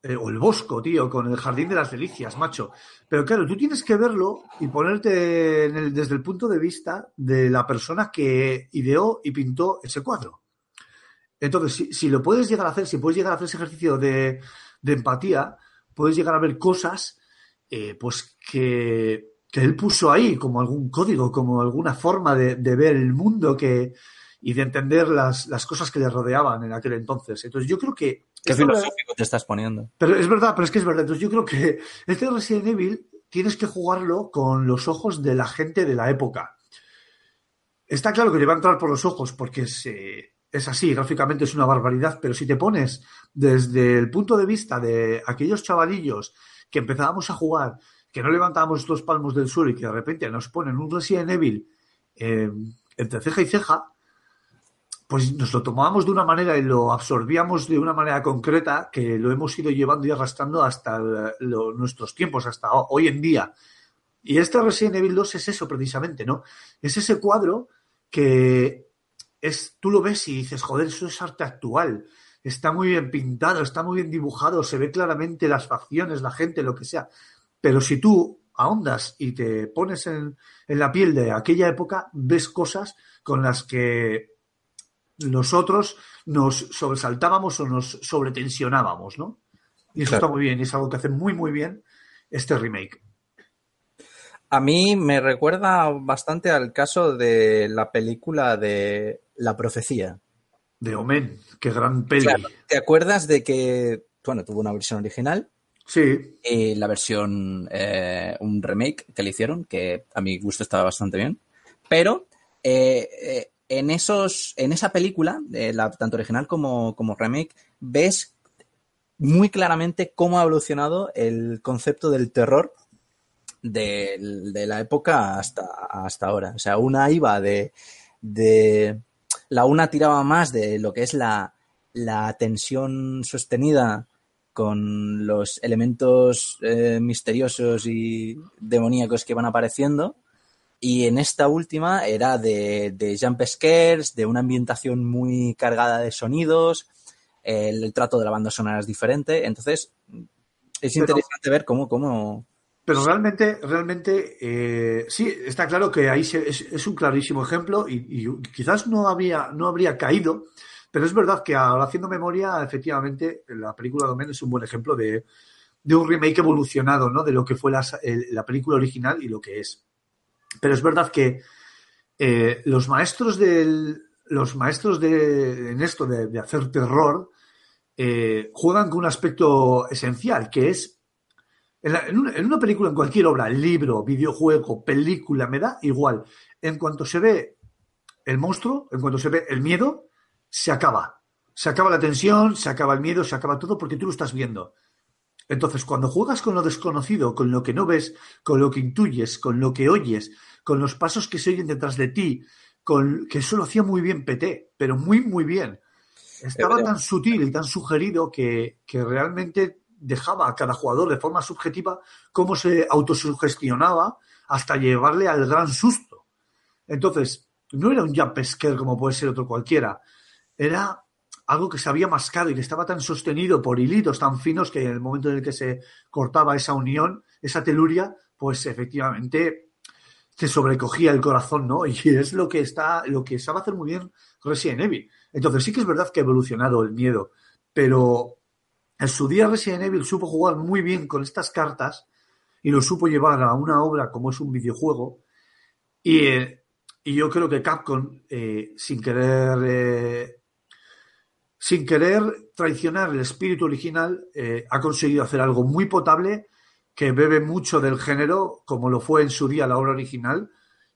eh, o el Bosco, tío, con el Jardín de las Delicias, macho. Pero claro, tú tienes que verlo y ponerte desde el punto de vista de la persona que ideó y pintó ese cuadro. Entonces, si, si lo puedes llegar a hacer, si puedes llegar a hacer ese ejercicio de, de empatía, puedes llegar a ver cosas, eh, pues que, que él puso ahí como algún código, como alguna forma de, de ver el mundo que, y de entender las, las cosas que le rodeaban en aquel entonces. Entonces, yo creo que. Qué filosófico te estás poniendo. pero es verdad, pero es que es verdad. Entonces yo creo que este Resident Evil tienes que jugarlo con los ojos de la gente de la época. Está claro que te va a entrar por los ojos porque es, eh, es así, gráficamente es una barbaridad, pero si te pones desde el punto de vista de aquellos chavalillos que empezábamos a jugar, que no levantábamos los palmos del suelo y que de repente nos ponen un Resident Evil eh, entre ceja y ceja, pues nos lo tomábamos de una manera y lo absorbíamos de una manera concreta que lo hemos ido llevando y arrastrando hasta nuestros tiempos, hasta ho- hoy en día. Y este Resident Evil 2 es eso precisamente, ¿no? Es ese cuadro que es, tú lo ves y dices, joder, eso es arte actual. Está muy bien pintado, está muy bien dibujado, se ve claramente las facciones, la gente, lo que sea. Pero si tú ahondas y te pones en, en la piel de aquella época, ves cosas con las que nosotros nos sobresaltábamos o nos sobretensionábamos, ¿no? Y eso Claro. está muy bien, y es algo que hace muy, muy bien este remake. A mí me recuerda bastante al caso de la película de La Profecía. De Omen, qué gran peli. Claro, ¿Te acuerdas de que, bueno, tuvo una versión original Sí, y la versión, eh, un remake que le hicieron, que a mi gusto estaba bastante bien, pero eh, eh, en esos, en esa película, eh, la, tanto original como, como remake, ves muy claramente cómo ha evolucionado el concepto del terror de, de la época hasta, hasta ahora. O sea, una iba de, de la una tiraba más de lo que es la, la tensión sostenida con los elementos eh, misteriosos y demoníacos que van apareciendo. Y en esta última era de, de jump scares, de una ambientación muy cargada de sonidos, el, el trato de la banda sonora es diferente. Entonces, es Pero- interesante ver cómo, cómo pero realmente, realmente, eh, sí, está claro que ahí se- es, un clarísimo ejemplo y, quizás no había, no habría caído, pero es verdad que ahora haciendo memoria, efectivamente, la película Domen es un buen ejemplo de, de un remake evolucionado, ¿no? De lo que fue la, la película original y lo que es. Pero es verdad que eh, los maestros del, los maestros de, en esto de, de hacer terror eh, juegan con un aspecto esencial, que es en, la- en una, en una película, en cualquier obra, libro, videojuego, película, me da igual. En cuanto se ve el monstruo, en cuanto se ve el miedo, se acaba. Se acaba la tensión, se acaba el miedo, se acaba todo porque tú lo estás viendo. Entonces, cuando juegas con lo desconocido, con lo que no ves, con lo que intuyes, con lo que oyes, con los pasos que se oyen detrás de ti, con que eso lo hacía muy bien PT, pero muy, muy bien. Estaba verdad. tan sutil y tan sugerido que, que realmente dejaba a cada jugador de forma subjetiva cómo se autosugestionaba hasta llevarle al gran susto. Entonces, no era un jump scare como puede ser otro cualquiera, era algo que se había mascado y que estaba tan sostenido por hilitos tan finos que en el momento en el que se cortaba esa unión, esa teluria, pues efectivamente te sobrecogía el corazón, ¿no? Y es lo que está, lo que sabe hacer muy bien Resident Evil. Entonces sí que es verdad que ha evolucionado el miedo, pero en su día Resident Evil supo jugar muy bien con estas cartas y lo supo llevar a una obra como es un videojuego. Y, eh, yo creo que Capcom, eh, sin querer eh, sin querer traicionar el espíritu original, ha conseguido hacer algo muy potable que bebe mucho del género, como lo fue en su día la obra original,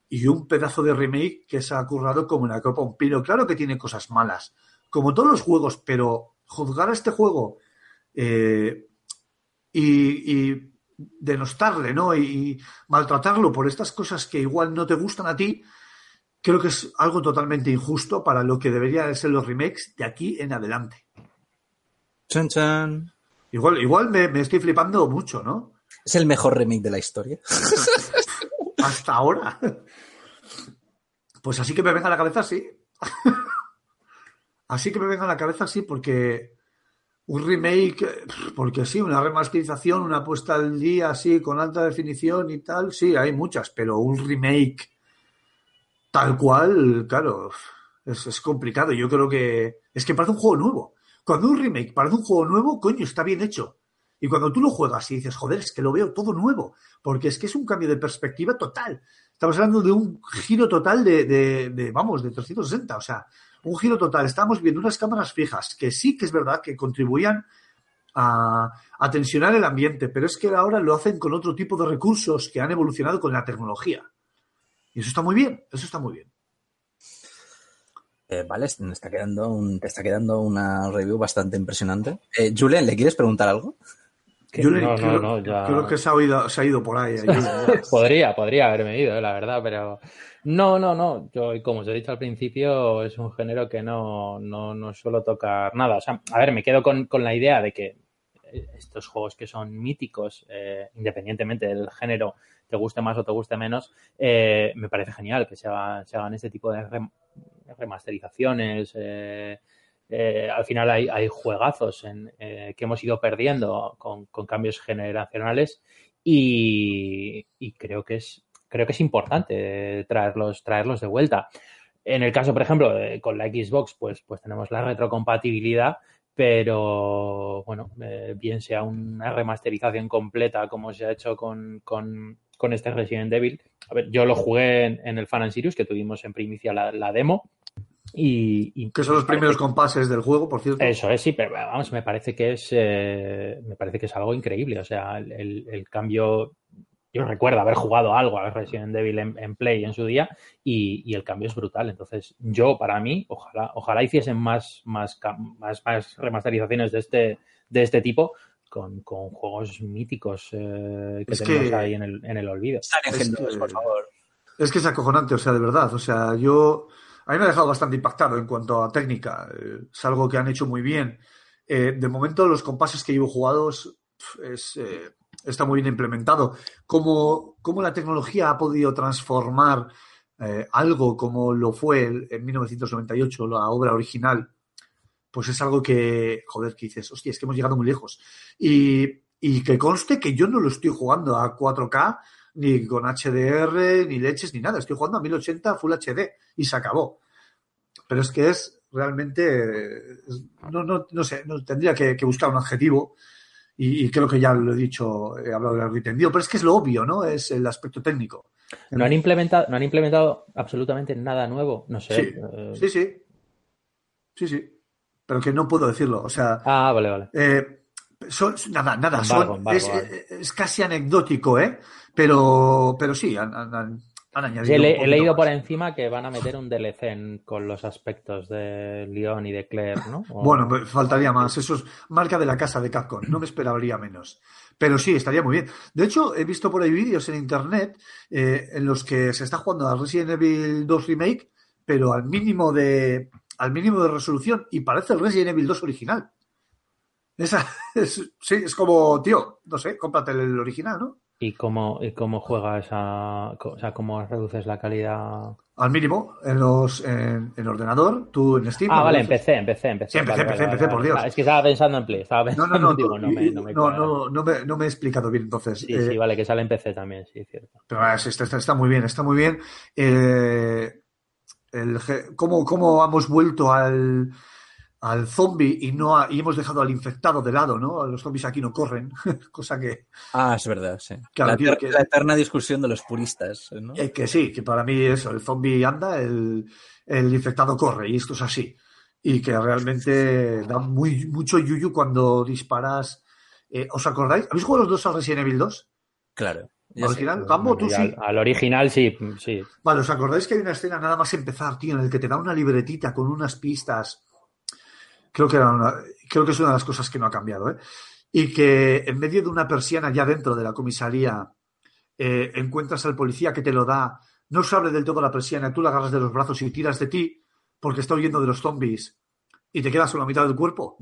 y un pedazo de remake que se ha currado como una copa un. Claro que tiene cosas malas, como todos los juegos, pero juzgar a este juego eh, y, y denostarle, ¿no? Y, y maltratarlo por estas cosas que igual no te gustan a ti, creo que es algo totalmente injusto para lo que deberían ser los remakes de aquí en adelante. Chan, chan. Igual, igual me, me estoy flipando mucho, ¿no? Es el mejor remake de la historia. Hasta ahora. Pues así que me venga a la cabeza, sí. Así que me venga a la cabeza, sí, porque un remake, porque sí, una remasterización, una puesta al día así, con alta definición y tal, sí, hay muchas, pero un remake tal cual, claro, es, es complicado. Yo creo que es que parece un juego nuevo. Cuando un remake parece un juego nuevo, coño, está bien hecho. Y cuando tú lo juegas y dices, joder, es que lo veo todo nuevo, porque es que es un cambio de perspectiva total. Estamos hablando de un giro total de, de, de, vamos, de 360, o sea, un giro total. Estamos viendo unas cámaras fijas que sí que es verdad que contribuían a, tensionar el ambiente, pero es que ahora lo hacen con otro tipo de recursos que han evolucionado con la tecnología. Y eso está muy bien, eso está muy bien. Eh, vale, está quedando un, te está quedando una review bastante impresionante. Eh, Julen, ¿le quieres preguntar algo? Que Yo no, creo, no, no, ya- creo que se ha, oído- se ha ido por ahí. ahí. Podría, podría haberme ido, la verdad, pero no, no, no. Yo, como os he dicho al principio, es un género que no, no, no suelo tocar nada. O sea, a ver, me quedo con, con la idea de que estos juegos que son míticos, eh, independientemente del género, te guste más o te guste menos, eh, me parece genial que se, hagan este tipo de remasterizaciones. Eh, eh, al final hay, hay juegazos en, que hemos ido perdiendo con, cambios generacionales y, creo que es creo que es importante traerlos traerlos de vuelta. En el caso, por ejemplo, con la Xbox, pues, pues tenemos la retrocompatibilidad, pero bueno, eh, bien sea una remasterización completa como se ha hecho con, con, con este Resident Evil. A ver, yo lo jugué en, el Fan and Sirius, que tuvimos en primicia la, demo. Y, que son los primeros compases del juego, por cierto. Eso es, sí, pero vamos, me parece que es eh, me parece que es algo increíble. O sea, el, el cambio yo recuerdo haber jugado algo a Resident Evil en, Play en su día y, el cambio es brutal. Entonces, yo, para mí, ojalá, ojalá hiciesen más, más, más, remasterizaciones de este, de este tipo con, juegos míticos eh, que tenemos ahí en el, en el olvido. Es por favor. Es que es acojonante, o sea, de verdad. O sea, yo. A mí me ha dejado bastante impactado en cuanto a técnica. Eh, es algo que han hecho muy bien. Eh, de momento, los compases que llevo jugados es está muy bien implementado. Cómo, cómo la tecnología ha podido transformar eh, algo como lo fue en 1998, la obra original, pues es algo que, joder, que dices, hostia, es que hemos llegado muy lejos. Y, y que conste que yo no lo estoy jugando a 4K, ni con HDR, ni leches, ni nada. Estoy jugando a 1080 Full HD y se acabó. Pero es que es realmente, no, no, no sé, no, tendría que, que buscar un adjetivo y, creo que ya lo he dicho, he hablado del retendido, pero es que es lo obvio, ¿no? Es el aspecto técnico. No han implementado, no han implementado absolutamente nada nuevo, no sé. Sí, eh. sí, sí. Sí, sí. Pero que no puedo decirlo. O sea. Ah, vale, vale. Eh, son, nada, nada. son, es, es, casi anecdótico, ¿eh? Pero, pero sí, han, han, he, leído por encima que van a meter un DLC con los aspectos de Leon y de Claire, ¿no? Bueno, faltaría más. Eso es marca de la casa de Capcom. No me esperaría menos. Pero sí, estaría muy bien. De hecho, he visto por ahí vídeos en internet eh, en los que se está jugando a Resident Evil 2 Remake, pero al mínimo de al mínimo de resolución y parece el Resident Evil 2 original. Esa, sí, es como, tío, no sé, cómprate el original, ¿no? ¿Y cómo, y cómo juegas a, o sea, cómo reduces la calidad? Al mínimo, en los en, ordenador, tú en Steam. Ah, vale, empecé, empecé, empecé. Sí, empecé, empecé, empecé, por Dios. Es que estaba pensando en Play, estaba pensando no, no, no, digo, no, me, no, me no, no, no, me, no me he explicado bien, entonces. Sí, sí, eh, vale, que sale en PC también, sí, cierto. Pero está, está, está muy bien, está muy bien. Eh, el, cómo, cómo hemos vuelto al al zombie y no y hemos dejado al infectado de lado, ¿no? Los zombies aquí no corren, cosa que... Ah, es verdad, sí. la, eterna discusión de los puristas, ¿no? Eh, que sí, que para mí eso, el zombie anda, el, infectado corre y esto es así. Y que realmente da muy, mucho yuyu cuando disparas... Eh, ¿Os acordáis? ¿Habéis jugado los dos al Resident Evil 2? Claro. ¿Al original? Tú sí. Al, original sí, sí. Vale, ¿os acordáis que hay una escena nada más empezar, tío, en el que te da una libretita con unas pistas Creo que, era creo que es una de las cosas que no ha cambiado. ¿eh? Y que en medio de una persiana ya dentro de la comisaría eh, encuentras al policía que te lo da, no se abre del todo la persiana, tú la agarras de los brazos y tiras de ti porque está huyendo de los zombies y te quedas con la mitad del cuerpo.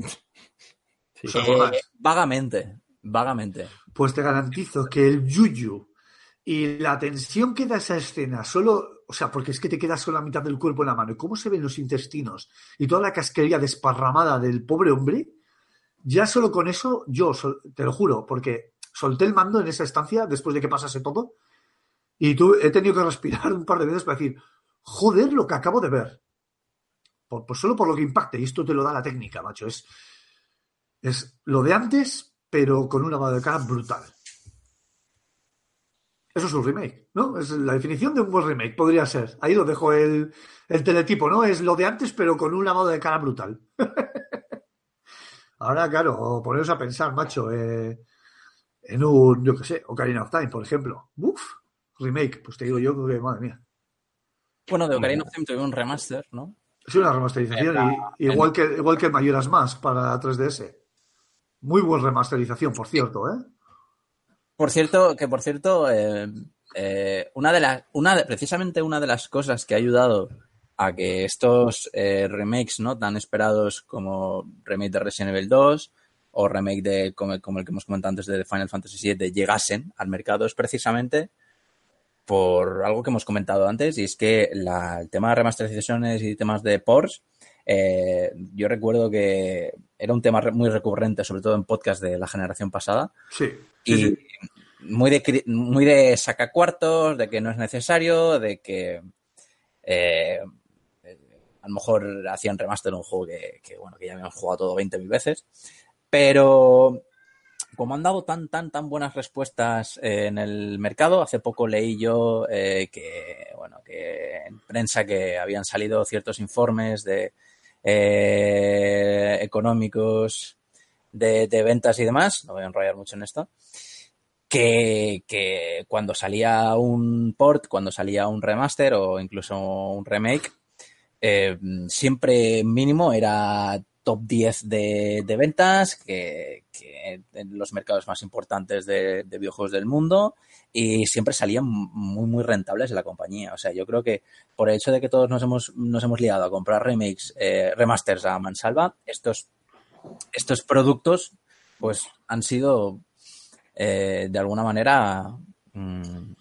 Eh, vagamente, vagamente. Pues te garantizo que el yuyu y la tensión que da esa escena solo o sea, porque es que te quedas con la mitad del cuerpo en la mano. ¿Y cómo se ven los intestinos? Y toda la casquería desparramada del pobre hombre. Ya solo con eso, yo te lo juro, porque solté el mando en esa estancia después de que pasase todo. Y tú, he tenido que respirar un par de veces para decir, joder, lo que acabo de ver. Por, pues solo por lo que impacte. Y esto te lo da la técnica, macho. Es, es lo de antes, pero con una lavado de cara brutal. Eso es un remake, ¿no? Es la definición de un buen remake, podría ser. Ahí lo dejo el, teletipo, ¿no? Es lo de antes, pero con un lavado de cara brutal. Ahora, claro, poneros a pensar, macho, eh, en un, yo qué sé, Ocarina of Time, por ejemplo. Uf, remake, pues te digo yo que, madre mía. Bueno, de Ocarina of Time tuve un remaster, ¿no? Sí, una remasterización, igual, que, igual que Mayoras Mask para 3DS. Muy buena remasterización, por cierto, ¿eh? Por cierto, que por cierto, eh, eh, una de las, una de, precisamente una de las cosas que ha ayudado a que estos eh, remakes no tan esperados como remake de Resident Evil 2 o remake de como, el que hemos comentado antes de Final Fantasy VII llegasen al mercado es precisamente por algo que hemos comentado antes, y es que la, el tema de remasterizaciones y temas de ports, eh, yo recuerdo que era un tema muy recurrente, sobre todo en podcast de la generación pasada. Sí. y sí. muy de muy de sacacuartos, de que no es necesario, de que eh, a lo mejor hacían remaster un juego que, que, bueno, que ya habíamos jugado todo 20.000 veces. Pero como han dado tan, tan, tan buenas respuestas eh, en el mercado, hace poco leí yo eh, que, bueno, que en prensa que habían salido ciertos informes de eh, económicos de, ventas y demás, no voy a enrollar mucho en esto, que, que, cuando salía un port, cuando salía un remaster o incluso un remake, eh, siempre mínimo era top 10 de, ventas, que, en los mercados más importantes de, de, videojuegos del mundo y siempre salían muy, muy rentables de la compañía. O sea, yo creo que por el hecho de que todos nos hemos, nos hemos liado a comprar remakes, eh, remasters a mansalva, estos, estos productos pues han sido eh, de alguna manera mmm,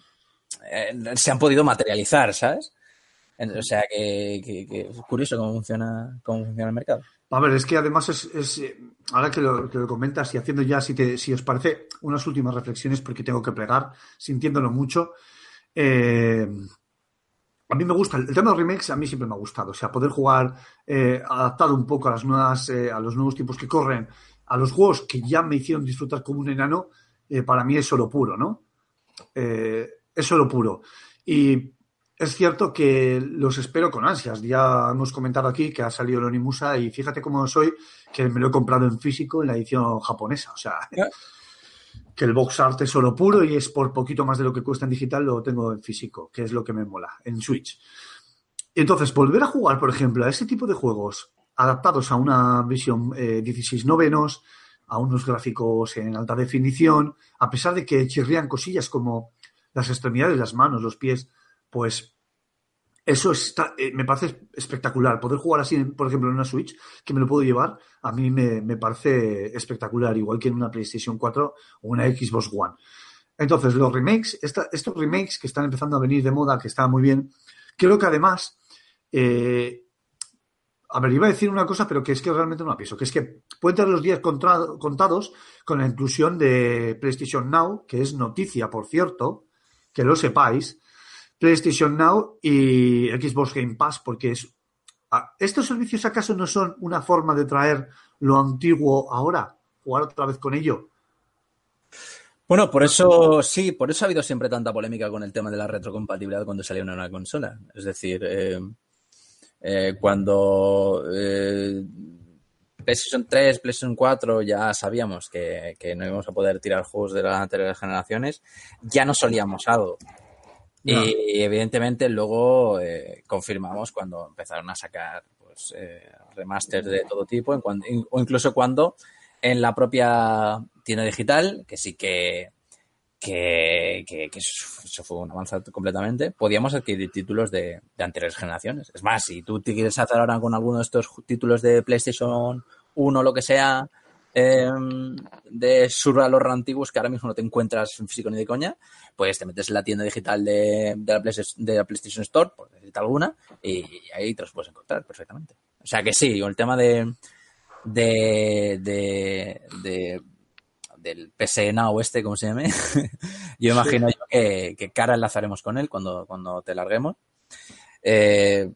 eh, se han podido materializar, ¿sabes? O sea, que, que, curioso cómo funciona, cómo funciona el mercado. A ver, es que además es, es ahora que lo, que lo, comentas y haciendo ya, si, te, si os parece, unas últimas reflexiones porque tengo que plegar, sintiéndolo mucho. Eh, a mí me gusta, el tema de los remakes a mí siempre me ha gustado, o sea, poder jugar eh, adaptado un poco a las nuevas, eh, a los nuevos tiempos que corren, a los juegos que ya me hicieron disfrutar como un enano, eh, para mí es solo puro, ¿no? Eh, es solo puro. Y es cierto que los espero con ansias. Ya hemos comentado aquí que ha salido el Onimusa y fíjate cómo soy, que me lo he comprado en físico en la edición japonesa. O sea, que el box art es solo puro y es por poquito más de lo que cuesta en digital, lo tengo en físico, que es lo que me mola, en Switch. Entonces, volver a jugar, por ejemplo, a ese tipo de juegos adaptados a una visión eh, 16 novenos, a unos gráficos en alta definición, a pesar de que chirrían cosillas como las extremidades, las manos, los pies, pues eso está, eh, me parece espectacular. Poder jugar así, por ejemplo, en una Switch, que me lo puedo llevar, a mí me, me, parece espectacular, igual que en una PlayStation 4 o una Xbox One. Entonces, los remakes, estos remakes que están empezando a venir de moda, que están muy bien, creo que además, eh, a ver, iba a decir una cosa, pero que es que realmente no la pienso, que es que pueden tener los días contados con la inclusión de PlayStation Now, que es noticia, por cierto, que lo sepáis, PlayStation Now y Xbox Game Pass, porque es, ¿estos servicios acaso no son una forma de traer lo antiguo ahora? ¿Jugar otra vez con ello? Bueno, por eso sí, por eso ha habido siempre tanta polémica con el tema de la retrocompatibilidad cuando salió una nueva consola. Es decir, eh, eh, cuando eh, PlayStation 3, PlayStation 4 ya sabíamos que, que, no íbamos a poder tirar juegos de las anteriores generaciones, ya nos solíamos algo. Y evidentemente luego eh, confirmamos cuando empezaron a sacar pues, eh, remasters de todo tipo, en cuando, o incluso cuando en la propia tienda digital, que sí que, que, eso fue un avance completamente, podíamos adquirir títulos de, de, anteriores generaciones. Es más, si tú te quieres hacer ahora con alguno de estos títulos de PlayStation 1 o lo que sea, eh, de survalor antiguos que ahora mismo no te encuentras en físico ni de coña, pues te metes en la tienda digital de, de, la, de la, PlayStation Store, por decirte alguna, y, ahí te los puedes encontrar perfectamente. O sea que sí, el tema de, de, de, de del PS Now este, como se llame, yo imagino sí. yo que, que, cara enlazaremos con él cuando, cuando te larguemos. Eh,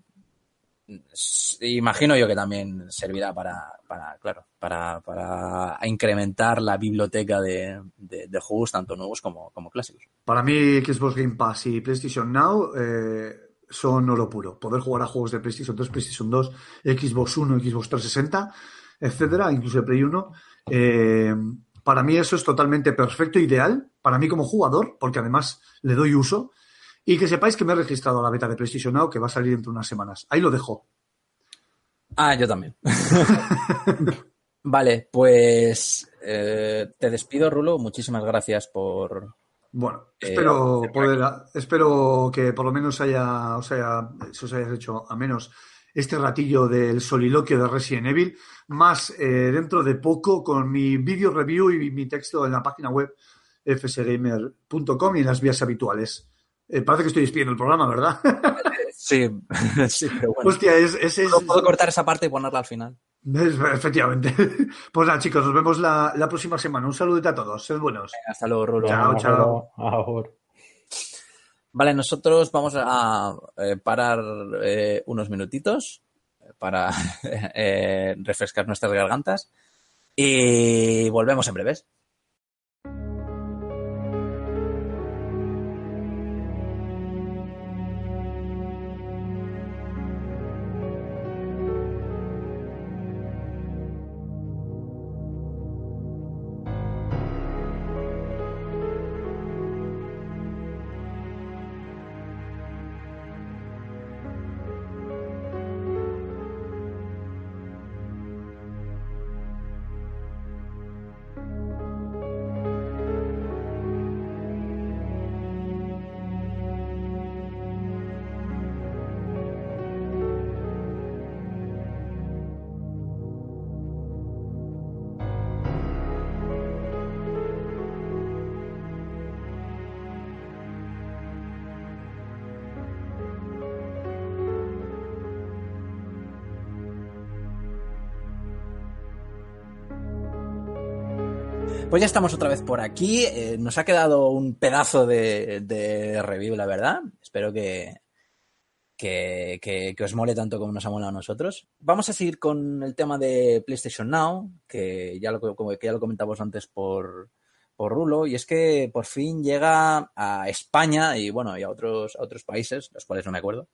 imagino yo que también servirá para, para claro, para, para incrementar la biblioteca de, de, de, juegos tanto nuevos como, como clásicos. Para mí, Xbox Game Pass y PlayStation Now eh, son oro puro. Poder jugar a juegos de PlayStation 2, PlayStation 2, Xbox 1, Xbox 360, etcétera, incluso Play 1. Eh, para mí eso es totalmente perfecto, ideal, para mí como jugador, porque además le doy uso. Y que sepáis que me he registrado a la beta de PlayStation Now, que va a salir dentro de unas semanas. Ahí lo dejo. Ah, yo también. vale, pues eh, te despido, Rulo. Muchísimas gracias por. Bueno, espero eh, poder, espero que por lo menos haya, o sea, se os hayas hecho a menos este ratillo del soliloquio de Resident Evil, más eh, dentro de poco con mi vídeo review y mi texto en la página web fsgamer.com y en las vías habituales. Eh, parece que estoy despidiendo el programa, ¿verdad? sí, sí, pero bueno. Hostia, es, es, es... Puedo cortar esa parte y ponerla al final. Efectivamente. Pues nada, chicos, nos vemos la, la próxima semana. Un saludito a todos. Sed buenos. Hasta luego, Rulo. Chao, chao. Vale, nosotros vamos a eh, parar eh, unos minutitos para eh, refrescar nuestras gargantas y volvemos en breves. Pues ya estamos otra vez por aquí. Eh, nos ha quedado un pedazo de, de review, la verdad. Espero que, que, que, que, os mole tanto como nos ha molado a nosotros. Vamos a seguir con el tema de PlayStation Now, que ya lo, que ya lo comentamos antes por, por Rulo, y es que por fin llega a España y bueno, y a otros, a otros países, los cuales no me acuerdo.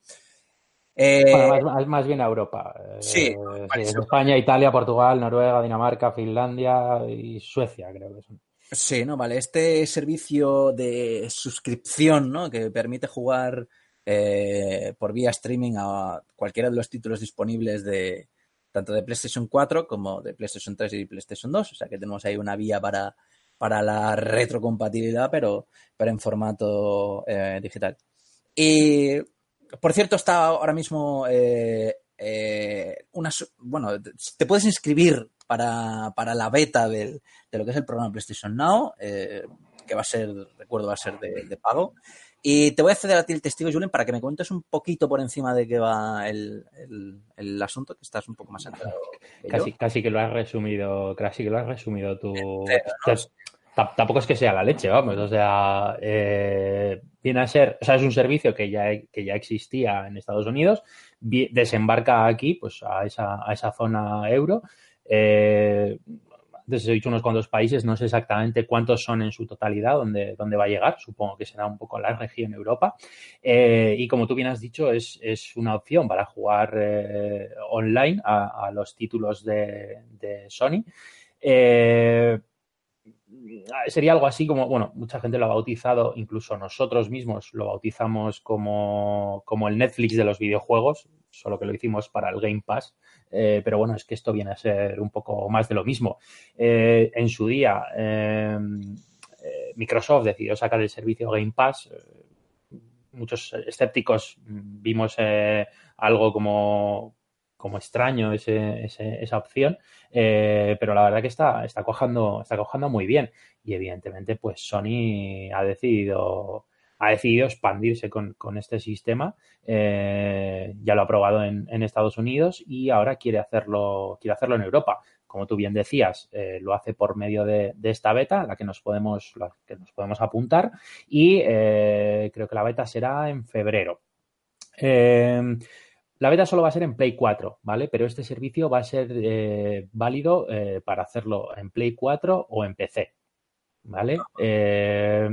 Eh, bueno, más, más, bien a Europa. Sí, eh, sí España, Italia, Portugal, Noruega, Dinamarca, Finlandia y Suecia, creo que son. Sí, no, vale. Este servicio de suscripción, ¿no? Que permite jugar eh, por vía streaming a cualquiera de los títulos disponibles de tanto de PlayStation 4 como de PlayStation 3 y PlayStation 2. O sea que tenemos ahí una vía para, para la retrocompatibilidad, pero, pero en formato eh, digital. Y por cierto, está ahora mismo eh, eh, una, bueno, te puedes inscribir para, para la beta del, de lo que es el programa PlayStation Now, eh, que va a ser, recuerdo, va a ser de, de, pago. Y te voy a ceder a ti el testigo, Julen, para que me cuentes un poquito por encima de qué va el, el, el asunto, que estás un poco más enterado. Que casi, yo. casi que lo has resumido, casi que lo has resumido tú. Tampoco es que sea la leche, vamos, o sea, eh, viene a ser, o sea, es un servicio que ya, que ya existía en Estados Unidos, desembarca aquí, pues a esa, a esa zona euro. Eh, antes he dicho unos cuantos países, no sé exactamente cuántos son en su totalidad, dónde, dónde va a llegar, supongo que será un poco la región Europa. Eh, y como tú bien has dicho, es, es una opción para jugar eh, online a, los títulos de Sony. Eh, sería algo así como, bueno, mucha gente lo ha bautizado, incluso nosotros mismos lo bautizamos como, como el Netflix de los videojuegos, solo que lo hicimos para el Game Pass. Eh, pero bueno, es que esto viene a ser un poco más de lo mismo. Eh, en su día, eh, Microsoft decidió sacar el servicio Game Pass. muchos escépticos vimos algo como como extraño esa opción, eh, pero la verdad que está, está, cojando, está cojando muy bien y evidentemente pues Sony ha decidido, ha decidido expandirse con, con este sistema, eh, ya lo ha probado en, Estados Unidos y ahora quiere hacerlo, quiere hacerlo en Europa. Como tú bien decías, eh, lo hace por medio de, de, esta beta, la que nos podemos, la que nos podemos apuntar, y creo que la beta será en febrero. La beta solo va a ser en Play 4, ¿vale? Pero este servicio va a ser eh, válido eh, para hacerlo en Play 4 o en PC, ¿vale? Eh,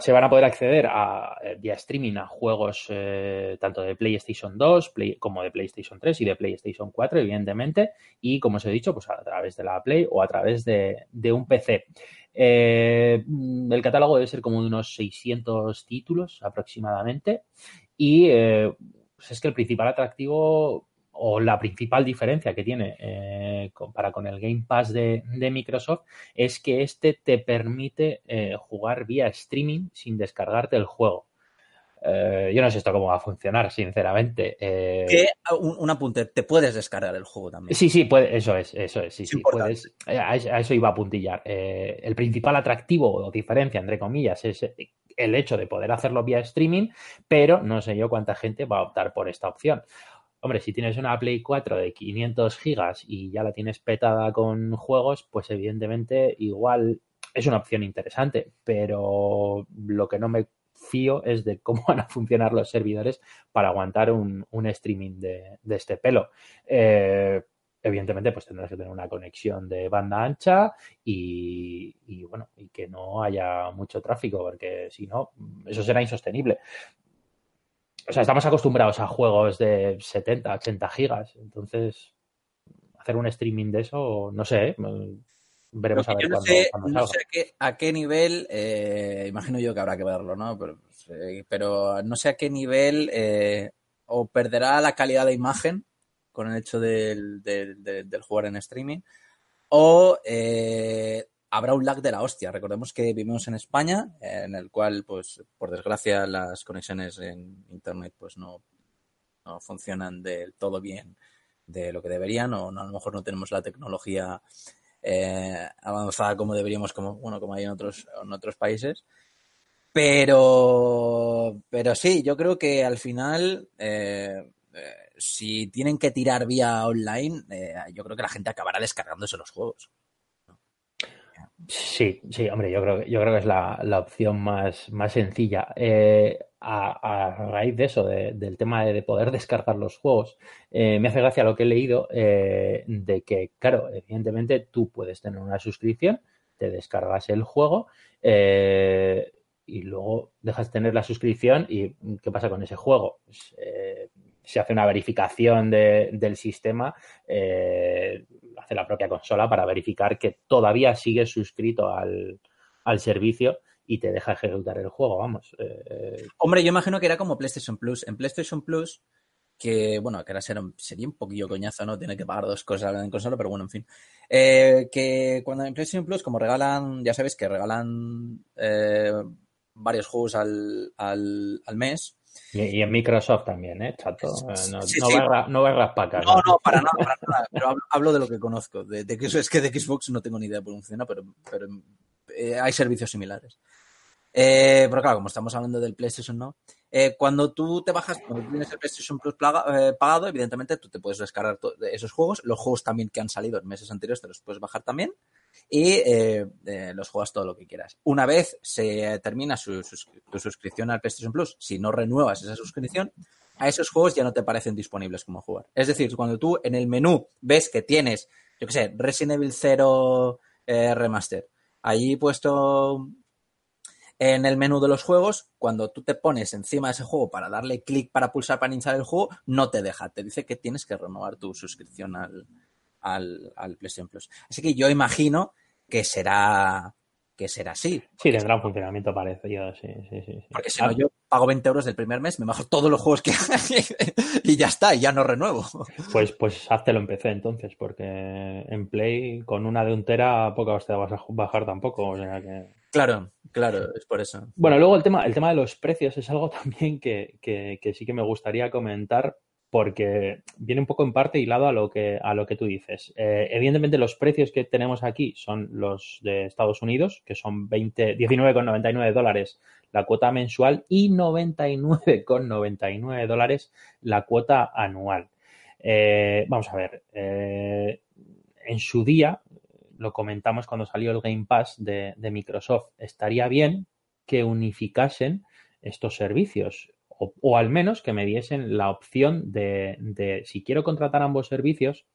se van a poder acceder a, vía streaming a juegos eh, tanto de PlayStation 2 Play, como de PlayStation 3 y de PlayStation 4, evidentemente, y como os he dicho, pues a través de la Play o a través de, de un PC. Eh, el catálogo debe ser como de unos 600 títulos aproximadamente y eh, pues es que el principal atractivo o la principal diferencia que tiene eh, para con el Game Pass de, de, Microsoft es que este te permite eh, jugar vía streaming sin descargarte el juego. Eh, yo no sé esto cómo va a funcionar, sinceramente. Que, un, un, apunte, te puedes descargar el juego también. Sí, sí, puede, eso es, eso es, sí, es sí, puedes, a, a, eso iba a puntillar. El principal atractivo o diferencia, entre comillas, es el hecho de poder hacerlo vía streaming, pero no sé yo cuánta gente va a optar por esta opción. Hombre, si tienes una Play 4 de 500 gigas y ya la tienes petada con juegos, pues evidentemente igual es una opción interesante, pero lo que no me fío es de cómo van a funcionar los servidores para aguantar un, streaming de, este pelo. Eh, evidentemente, pues tendrás que tener una conexión de banda ancha y, bueno, y que no haya mucho tráfico, porque si no, eso será insostenible. O sea, estamos acostumbrados a juegos de 70, 80 gigas, entonces hacer un streaming de eso, no sé, ¿eh? veremos a ver no cuándo, sé, no sé a qué, nivel, eh, imagino yo que habrá que verlo, ¿no? Pero, pero no sé a qué nivel eh, o perderá la calidad de imagen con el hecho del, del, jugar en streaming o eh, habrá un lag de la hostia. Recordemos que vivimos en España, en el cual, pues, por desgracia, las conexiones en Internet, pues, no, no funcionan del todo bien de lo que deberían, o no, a lo mejor no tenemos la tecnología eh, avanzada como deberíamos, como, bueno, como hay en otros, en otros países. Pero, pero sí, yo creo que al final, eh, si tienen que tirar vía online, yo creo que la gente acabará descargándose los juegos. Sí, sí, hombre, yo creo, yo creo que es la, opción más, más sencilla. Eh, a, raíz de eso, del tema de, poder descargar los juegos, eh, me hace gracia lo que he leído eh, de que, claro, evidentemente tú puedes tener una suscripción, te descargas el juego y luego dejas de tener la suscripción y ¿qué pasa con ese juego? Pues, se hace una verificación del sistema hace la propia consola para verificar que todavía sigues suscrito al, servicio y te deja ejecutar el juego, vamos. Eh, Hombre, yo imagino que era como PlayStation Plus. En PlayStation Plus, que bueno, que ahora sería un poquillo coñazo, ¿no? Tiene que pagar dos cosas en consola, pero bueno, en fin. Eh, que cuando en PlayStation Plus, como regalan, ya sabes que regalan eh, varios juegos al, al, al mes, y, en Microsoft también, ¿eh, chato? Eh, no, va, no, raspacar. No, no, para nada, para nada. Pero hablo, de lo que conozco. De, que eso es que de Xbox no tengo ni idea de cómo funciona, pero, pero eh, hay servicios similares. Eh, pero claro, como estamos hablando del PlayStation, ¿no? Eh, cuando tú te bajas, cuando tienes el PlayStation Plus pagado, evidentemente tú te puedes descargar esos juegos. Los juegos también que han salido en meses anteriores te los puedes bajar también y eh, eh, los juegas todo lo que quieras. Una vez se termina su, tu suscripción al PlayStation Plus, si no renuevas esa suscripción, a esos juegos ya no te parecen disponibles como jugar. Es decir, cuando tú en el menú ves que tienes, yo qué sé, Resident Evil 0 eh, Remaster, allí puesto en el menú de los juegos, cuando tú te pones encima de ese juego para darle clic para pulsar para iniciar el juego, no te deja, te dice que tienes que renovar tu suscripción al, al, al PlayStation Plus. Así que yo imagino que será que será así. Sí, tendrá un funcionamiento parecido, sí, sí, sí. Porque si no, yo pago 20 euros del primer mes, me bajo todos los juegos que hay y ya está, y ya no renuevo. Pues, pues háztelo en PC entonces, porque en Play con una de un tera poca te vas a bajar tampoco, o sea que... Claro, claro, es por eso. Bueno, luego el tema, el tema de los precios es algo también que, que sí que me gustaría comentar porque viene un poco en parte hilado a lo que, a lo que tú dices. Eh, evidentemente, los precios que tenemos aquí son los de Estados Unidos, que son 19,99 dólares la cuota mensual y 99,99 dólares la cuota anual. Eh, vamos a ver, eh, en su día, lo comentamos cuando salió el Game Pass de Microsoft, estaría bien que unificasen estos servicios o, al menos que me diesen la opción de, si quiero contratar ambos servicios,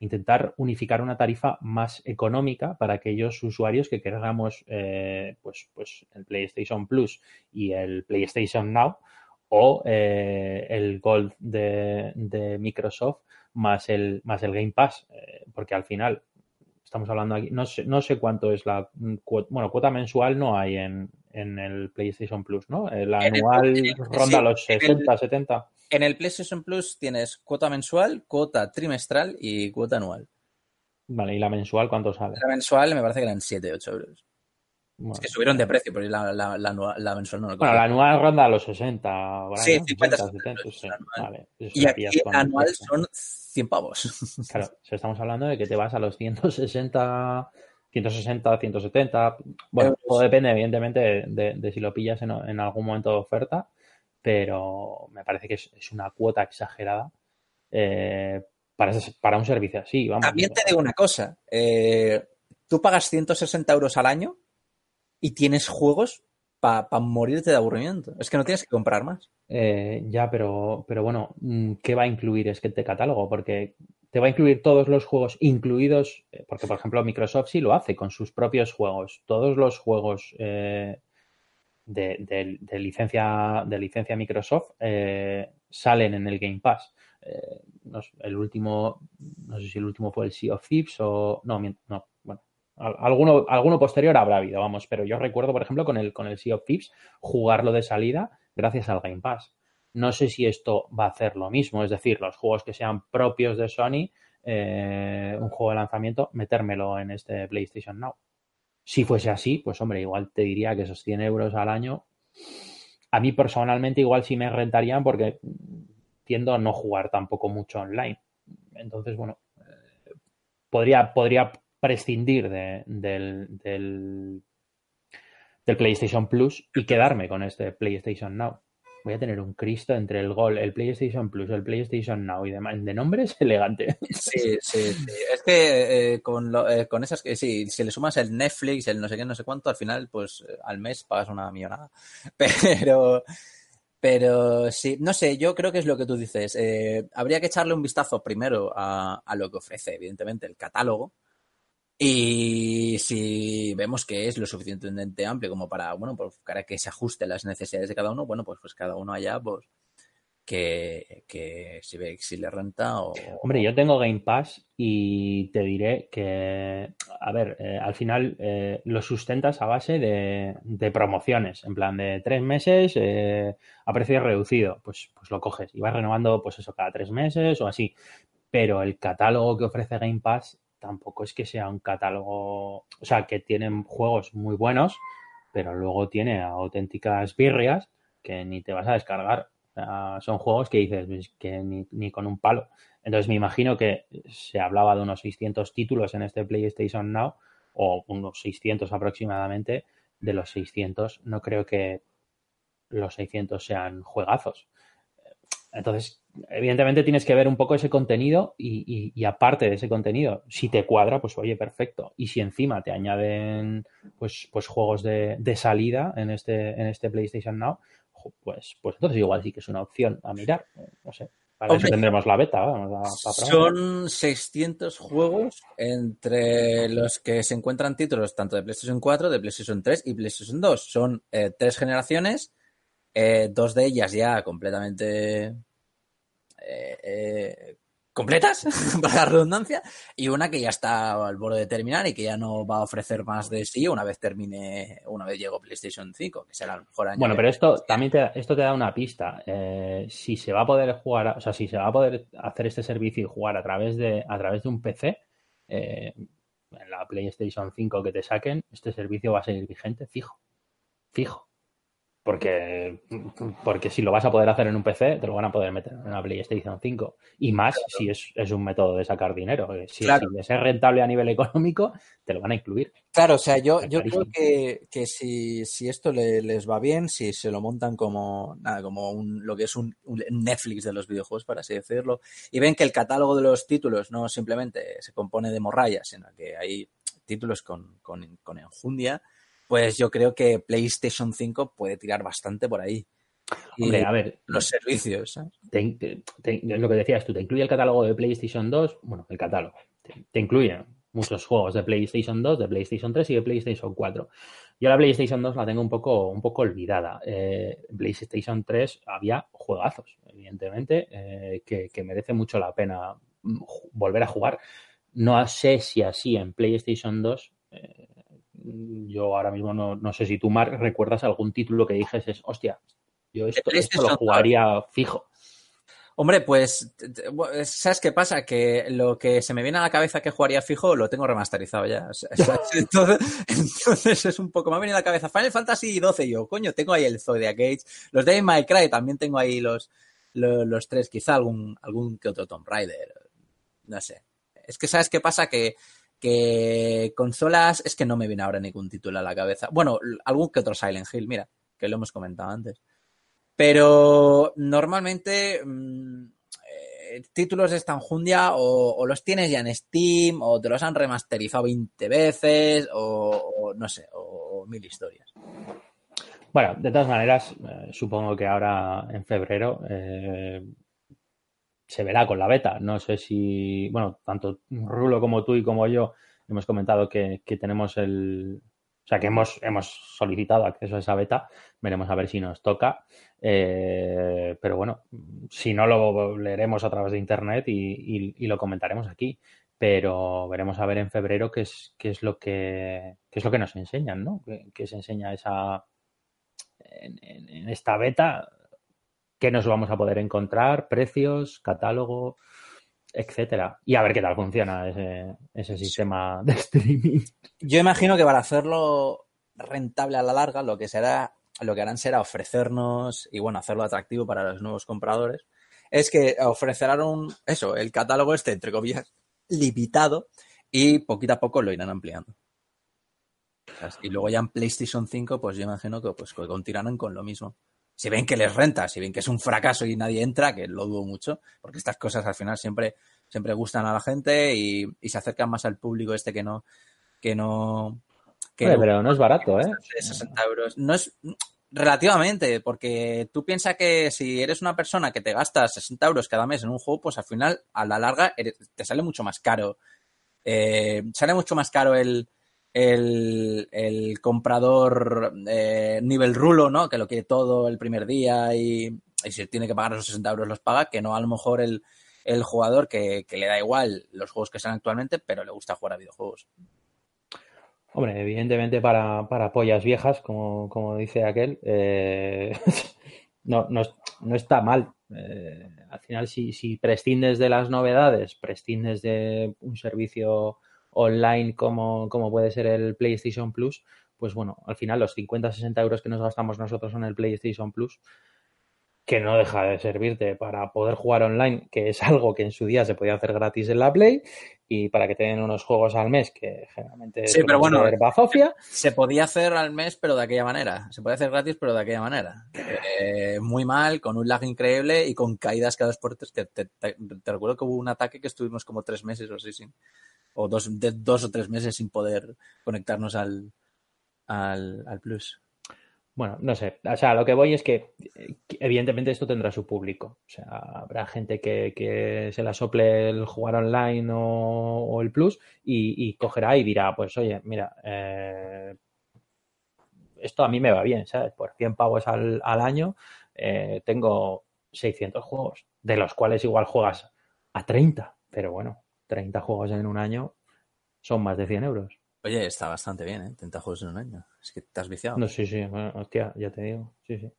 intentar unificar una tarifa más económica para aquellos usuarios que queramos eh, pues, pues el PlayStation Plus y el PlayStation Now o eh, el Gold de, Microsoft más el, más el Game Pass, eh, porque al final estamos hablando aquí, no sé, no sé cuánto es la bueno, cuota mensual no hay en, en el PlayStation Plus, ¿no? El anual ronda los 60, 70. En el PlayStation Plus tienes cuota mensual, cuota trimestral y cuota anual. Vale, ¿y la mensual cuánto sale? La mensual me parece que eran 7, 8 euros. Es que subieron de precio, pero la, la, la, mensual no lo Bueno, la anual ronda los 60. Sí, 50, 70, sí. Vale, y aquí anual son 100 pavos. Claro, si estamos hablando de que te vas a los 160 160, 170. Bueno, todo depende, evidentemente, de, si lo pillas en, algún momento de oferta, pero me parece que es, una cuota exagerada eh, para, para un servicio así. También te digo una cosa. Eh, tú pagas 160 euros al año y tienes juegos para morirte de aburrimiento. Es que no tienes que comprar más. Eh, ya, pero, pero bueno, mm, ¿qué va a incluir es que te catálogo? Porque te va a incluir todos los juegos incluidos, eh, porque por ejemplo Microsoft sí lo hace con sus propios juegos. Todos los juegos eh, de, licencia, de licencia Microsoft salen en el Game Pass. el último, no sé si el último fue el Sea of Thieves o no, no, Alguno, alguno posterior habrá habido, vamos, pero yo recuerdo, por ejemplo, con el, con el Sea of Thieves, jugarlo de salida gracias al Game Pass. No sé si esto va a hacer lo mismo, es decir, los juegos que sean propios de Sony, eh, un juego de lanzamiento, metérmelo en este PlayStation Now. Si fuese así, pues hombre, igual te diría que esos 100 euros al año, a mí personalmente igual sí me rentarían porque tiendo a no jugar tampoco mucho online. Entonces, bueno, eh, podría, podría prescindir de, del, del, PlayStation Plus y quedarme con este PlayStation Now. Voy a tener un Cristo entre el Gol, el PlayStation Plus, el PlayStation Now y demás. De nombre es elegante. Sí, sí, Es que eh, con, eh, con esas que sí, si le sumas el Netflix, el no sé qué, no sé cuánto, al final, pues eh, al mes pagas una millonada. Pero. Pero sí, no sé, yo creo que es lo que tú dices. habría que echarle un vistazo primero a, a, lo que ofrece, evidentemente, el catálogo, y si vemos que es lo suficientemente amplio como para, bueno, pues para que se ajuste las necesidades de cada uno, bueno, pues, pues cada uno allá, pues que, que si ve si le renta o... Hombre, yo tengo Game Pass y te diré que, a ver, eh, al final eh, lo sustentas a base de, de, promociones, en plan de tres meses eh, a precio reducido, pues, pues lo coges y vas renovando pues eso cada tres meses o así. Pero el catálogo que ofrece Game Pass tampoco es que sea un catálogo, o sea, que tienen juegos muy buenos, pero luego tiene auténticas birrias que ni te vas a descargar. son juegos que dices pues, que ni, con un palo. Entonces me imagino que se hablaba de unos 600 títulos en este PlayStation Now, o unos 600 aproximadamente. De los 600, no creo que los 600 sean juegazos. Entonces, evidentemente tienes que ver un poco ese contenido y, aparte de ese contenido, si te cuadra, pues oye, perfecto. Y si encima te añaden pues, pues juegos de, salida en este, en este PlayStation Now, pues, pues entonces igual sí que es una opción a mirar. No sé. Para eso tendremos la beta. son 600 juegos entre los que se encuentran títulos tanto de PlayStation 4, de PlayStation 3 y PlayStation 2. Son eh, tres generaciones, eh, dos de ellas ya completamente eh, eh, completas, para la redundancia, y una que ya está al borde de terminar y que ya no va a ofrecer más de sí una vez termine, una vez llego PlayStation 5, que será el mejor año. Bueno, pero esto también te, esto te da una pista. Eh, si se va a poder jugar, o sea, si se va a poder hacer este servicio y jugar a través de, a través de un PC, en la PlayStation 5 que te saquen, este servicio va a seguir vigente, fijo. Fijo. Porque, porque si lo vas a poder hacer en un PC, te lo van a poder meter en una PlayStation 5. Y más si es, es, un método de sacar dinero. Si, es rentable a nivel económico, te lo van a incluir. Claro, o sea, yo, yo creo que, que si, si, esto les va bien, si se lo montan como, nada, como un, lo que es un, Netflix de los videojuegos, por así decirlo, y ven que el catálogo de los títulos no simplemente se compone de morrayas, sino que hay títulos con, con, con enjundia, pues yo creo que PlayStation 5 puede tirar bastante por ahí. Hombre, a ver. Los servicios. lo que decías tú, te incluye el catálogo de PlayStation 2. Bueno, el catálogo. Te, incluye muchos juegos de PlayStation 2, de PlayStation 3 y de PlayStation 4. Yo la PlayStation 2 la tengo un poco, un poco olvidada. Eh, en PlayStation 3 había juegazos, evidentemente, eh, que, que merece mucho la pena mm, volver a jugar. No sé si así en PlayStation 2 yo ahora mismo no, sé si tú, recuerdas algún título que dijes, hostia, yo esto, lo jugaría fijo. Hombre, pues, ¿sabes qué pasa? Que lo que se me viene a la cabeza que jugaría fijo lo tengo remasterizado ya. entonces, es un poco, me ha venido a la cabeza Final Fantasy XII yo, coño, tengo ahí el Zodiac Age, los de My Cry también tengo ahí los, los, tres, quizá algún, algún que otro Tomb Raider, no sé. Es que, ¿sabes qué pasa? Que Que consolas, es que no me viene ahora ningún título a la cabeza. Bueno, algún que otro Silent Hill, mira, que lo hemos comentado antes. Pero normalmente mm, eh, títulos de esta enjundia o, los tienes ya en Steam o te los han remasterizado 20 veces o, o no sé, o, mil historias. Bueno, de todas maneras, eh, supongo que ahora en febrero eh, se verá con la beta. No sé si, bueno, tanto Rulo como tú y como yo hemos comentado que, que tenemos el, o sea que hemos, hemos solicitado acceso a esa beta, veremos a ver si nos toca. Eh, pero bueno, si no lo leeremos a través de internet y, y, lo comentaremos aquí. Pero veremos a ver en febrero qué es, qué es lo que qué es lo que nos enseñan, ¿no? ¿Qué, qué se enseña esa en, en, esta beta? ¿Qué nos vamos a poder encontrar? Precios, catálogo, etcétera. Y a ver qué tal funciona ese, sistema de streaming. Yo imagino que para hacerlo rentable a la larga, lo que será, lo que harán será ofrecernos y bueno, hacerlo atractivo para los nuevos compradores, es que ofrecerán un, eso, el catálogo este, entre comillas, limitado, y poquito a poco lo irán ampliando. Y luego ya en PlayStation 5, pues yo imagino que pues continuarán con lo mismo si ven que les renta, si ven que es un fracaso y nadie entra, que lo dudo mucho, porque estas cosas al final siempre, siempre gustan a la gente y, y se acercan más al público este que no, que no. Que Oye, pero no es barato, ¿eh? 60 euros. No es relativamente, porque tú piensas que si eres una persona que te gasta 60 euros cada mes en un juego, pues al final, a la larga, te sale mucho más caro. Eh, sale mucho más caro el, el, el comprador eh, nivel rulo, ¿no? Que lo quiere todo el primer día y, y, si tiene que pagar esos 60 euros los paga, que no a lo mejor el, el jugador que, que, le da igual los juegos que sean actualmente, pero le gusta jugar a videojuegos. Hombre, evidentemente para, para pollas viejas, como, como dice aquel, eh, no, no, no, está mal. Eh, al final, si, si prescindes de las novedades, prescindes de un servicio online como, como puede ser el PlayStation Plus, pues bueno, al final los 50-60 euros que nos gastamos nosotros en el PlayStation Plus, que no deja de servirte para poder jugar online, que es algo que en su día se podía hacer gratis en la Play, y para que tengan unos juegos al mes que generalmente sí, pero bueno, bazofia. Se podía hacer al mes, pero de aquella manera. Se podía hacer gratis, pero de aquella manera. Eh, muy mal, con un lag increíble y con caídas cada dos por tres. Que te, te, te, recuerdo que hubo un ataque que estuvimos como tres meses o así sin, o dos, de, dos o tres meses sin poder conectarnos al, al, al Plus. Bueno, no sé. O sea, lo que voy es que, evidentemente, esto tendrá su público. O sea, habrá gente que, se la sople el jugar online o, el Plus y, cogerá y dirá, pues, oye, mira, eh, esto a mí me va bien, ¿sabes? Por 100 pavos al, al año eh, tengo 600 juegos, de los cuales igual juegas a 30, pero bueno, 30 juegos en un año son más de 100 euros. Oye, está bastante bien, ¿eh? 30 juegos en un año. Es que te has viciado. No, sí, sí. Bueno, hostia, ya te digo. Sí, sí.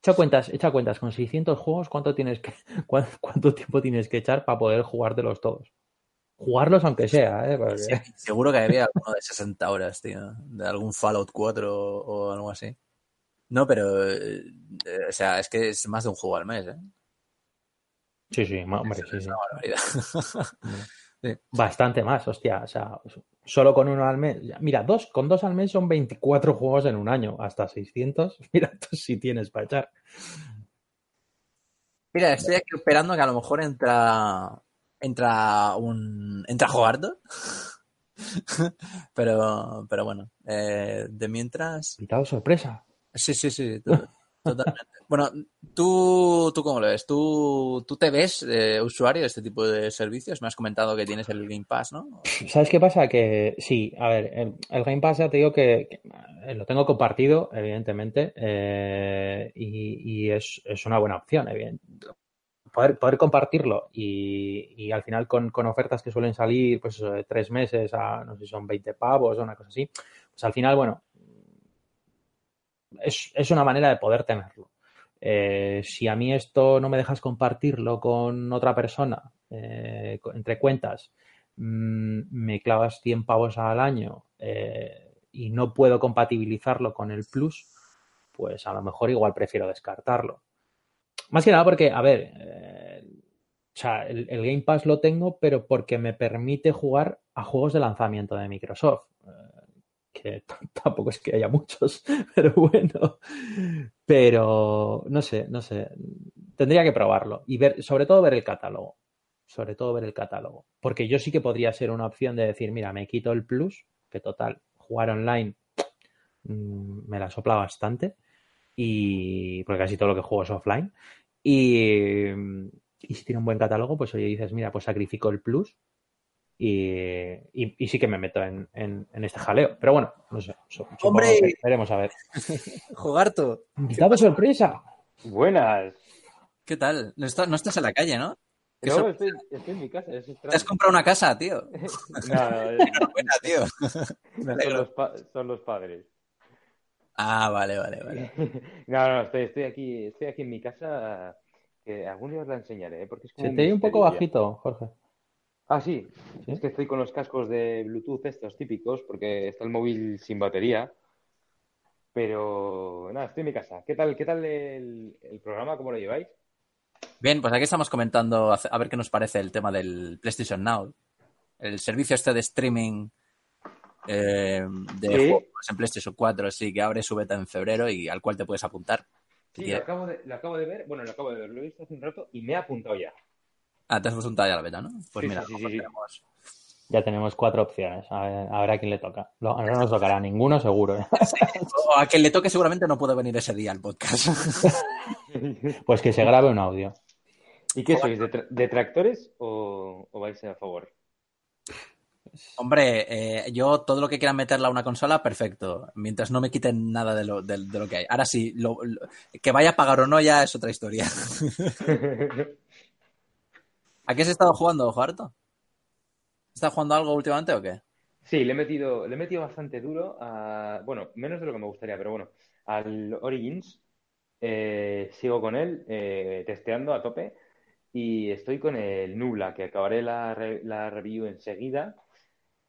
Echa cuentas, echa cuentas. Con 600 juegos, ¿cuánto, tienes que, cuánto, cuánto tiempo tienes que echar para poder jugártelos todos? Jugarlos aunque sea, ¿eh? Porque... Sí, seguro que había alguno de 60 horas, tío. De algún Fallout 4 o, o algo así. No, pero... Eh, o sea, es que es más de un juego al mes, ¿eh? Sí, sí, hombre, sí, sí. sí. Bastante más, hostia. O sea, solo con uno al mes. Mira, dos, con dos al mes son 24 juegos en un año, hasta 600. Mira, tú sí tienes para echar. Mira, estoy aquí esperando que a lo mejor entra. Entra un. Entra Jogardo. pero, pero bueno, eh, de mientras. Invitado sorpresa. Sí, sí, sí. Totalmente. Bueno, ¿tú, ¿tú cómo lo ves? ¿Tú, tú te ves eh, usuario de este tipo de servicios? Me has comentado que tienes el Game Pass, ¿no? ¿Sabes qué pasa? Que sí, a ver, el, Game Pass ya te digo que, eh, lo tengo compartido, evidentemente, eh, y, es, es, una buena opción, evidentemente. Poder, poder compartirlo y, y, al final con, con, ofertas que suelen salir, pues tres meses a, no sé si son 20 pavos o una cosa así, pues al final, bueno, es, es una manera de poder tenerlo. Eh, si a mí esto no me dejas compartirlo con otra persona, eh, entre cuentas, mmm, me clavas 100 pavos al año eh, y no puedo compatibilizarlo con el Plus, pues a lo mejor igual prefiero descartarlo. Más que nada porque, a ver, o sea, el, Game Pass lo tengo, pero porque me permite jugar a juegos de lanzamiento de Microsoft. Que tampoco es que haya muchos, pero bueno. Pero no sé, no sé. Tendría que probarlo y ver, sobre todo ver el catálogo. Sobre todo ver el catálogo. Porque yo sí que podría ser una opción de decir, mira, me quito el plus, que total, jugar online mm, me la sopla bastante. Y porque casi todo lo que juego es offline. Y, y si tiene un buen catálogo, pues oye, dices, mira, pues sacrifico el plus y, sí que me meto en, este jaleo. Pero bueno, no sé. ¡Hombre! veremos a ver. Invitado sorpresa. Buenas. ¿Qué tal? No, estás en la calle, ¿no? No, estoy, en mi casa. ¿Te has comprado una casa, tío? no, no, buena, tío. Son los, son los, padres. Ah, vale, vale, vale. no, no, estoy, estoy, aquí, estoy aquí en mi casa. Que algún día os la enseñaré, ¿eh? porque es como Se te ve un poco bajito, Jorge. Ah, sí. Es que estoy con los cascos de Bluetooth estos típicos porque está el móvil sin batería. Pero nada, estoy en mi casa. ¿Qué tal, qué tal el, programa? ¿Cómo lo lleváis? Bien, pues aquí estamos comentando a ver qué nos parece el tema del PlayStation Now. El servicio este de streaming eh, de juegos en PlayStation 4, sí, que abre su beta en febrero y al cual te puedes apuntar. Sí, lo acabo, de, lo acabo de ver. Bueno, lo acabo de ver, lo he visto hace un rato y me he apuntado ya. Ah, te has puesto ya la beta, ¿no? Pues mira, Ya tenemos cuatro opciones. A ver, a, quién le toca. No, nos tocará ninguno, seguro. ¿eh? o a quien le toque seguramente no puede venir ese día al podcast. pues que se grabe un audio. ¿Y qué sois? ¿Detractores o, o vais a favor? Hombre, eh, yo todo lo que quiera meterla a una consola, perfecto. Mientras no me quiten nada de lo, de, lo que hay. Ahora sí, que vaya a pagar o no ya es otra historia. ¿A qué has estado jugando, ojo harto? ¿Estás jugando algo últimamente o qué? Sí, le he metido, le he metido bastante duro a. Bueno, menos de lo que me gustaría, pero bueno, al Origins. Eh, sigo con él, eh, testeando a tope. Y estoy con el Nubla, que acabaré la, la review enseguida.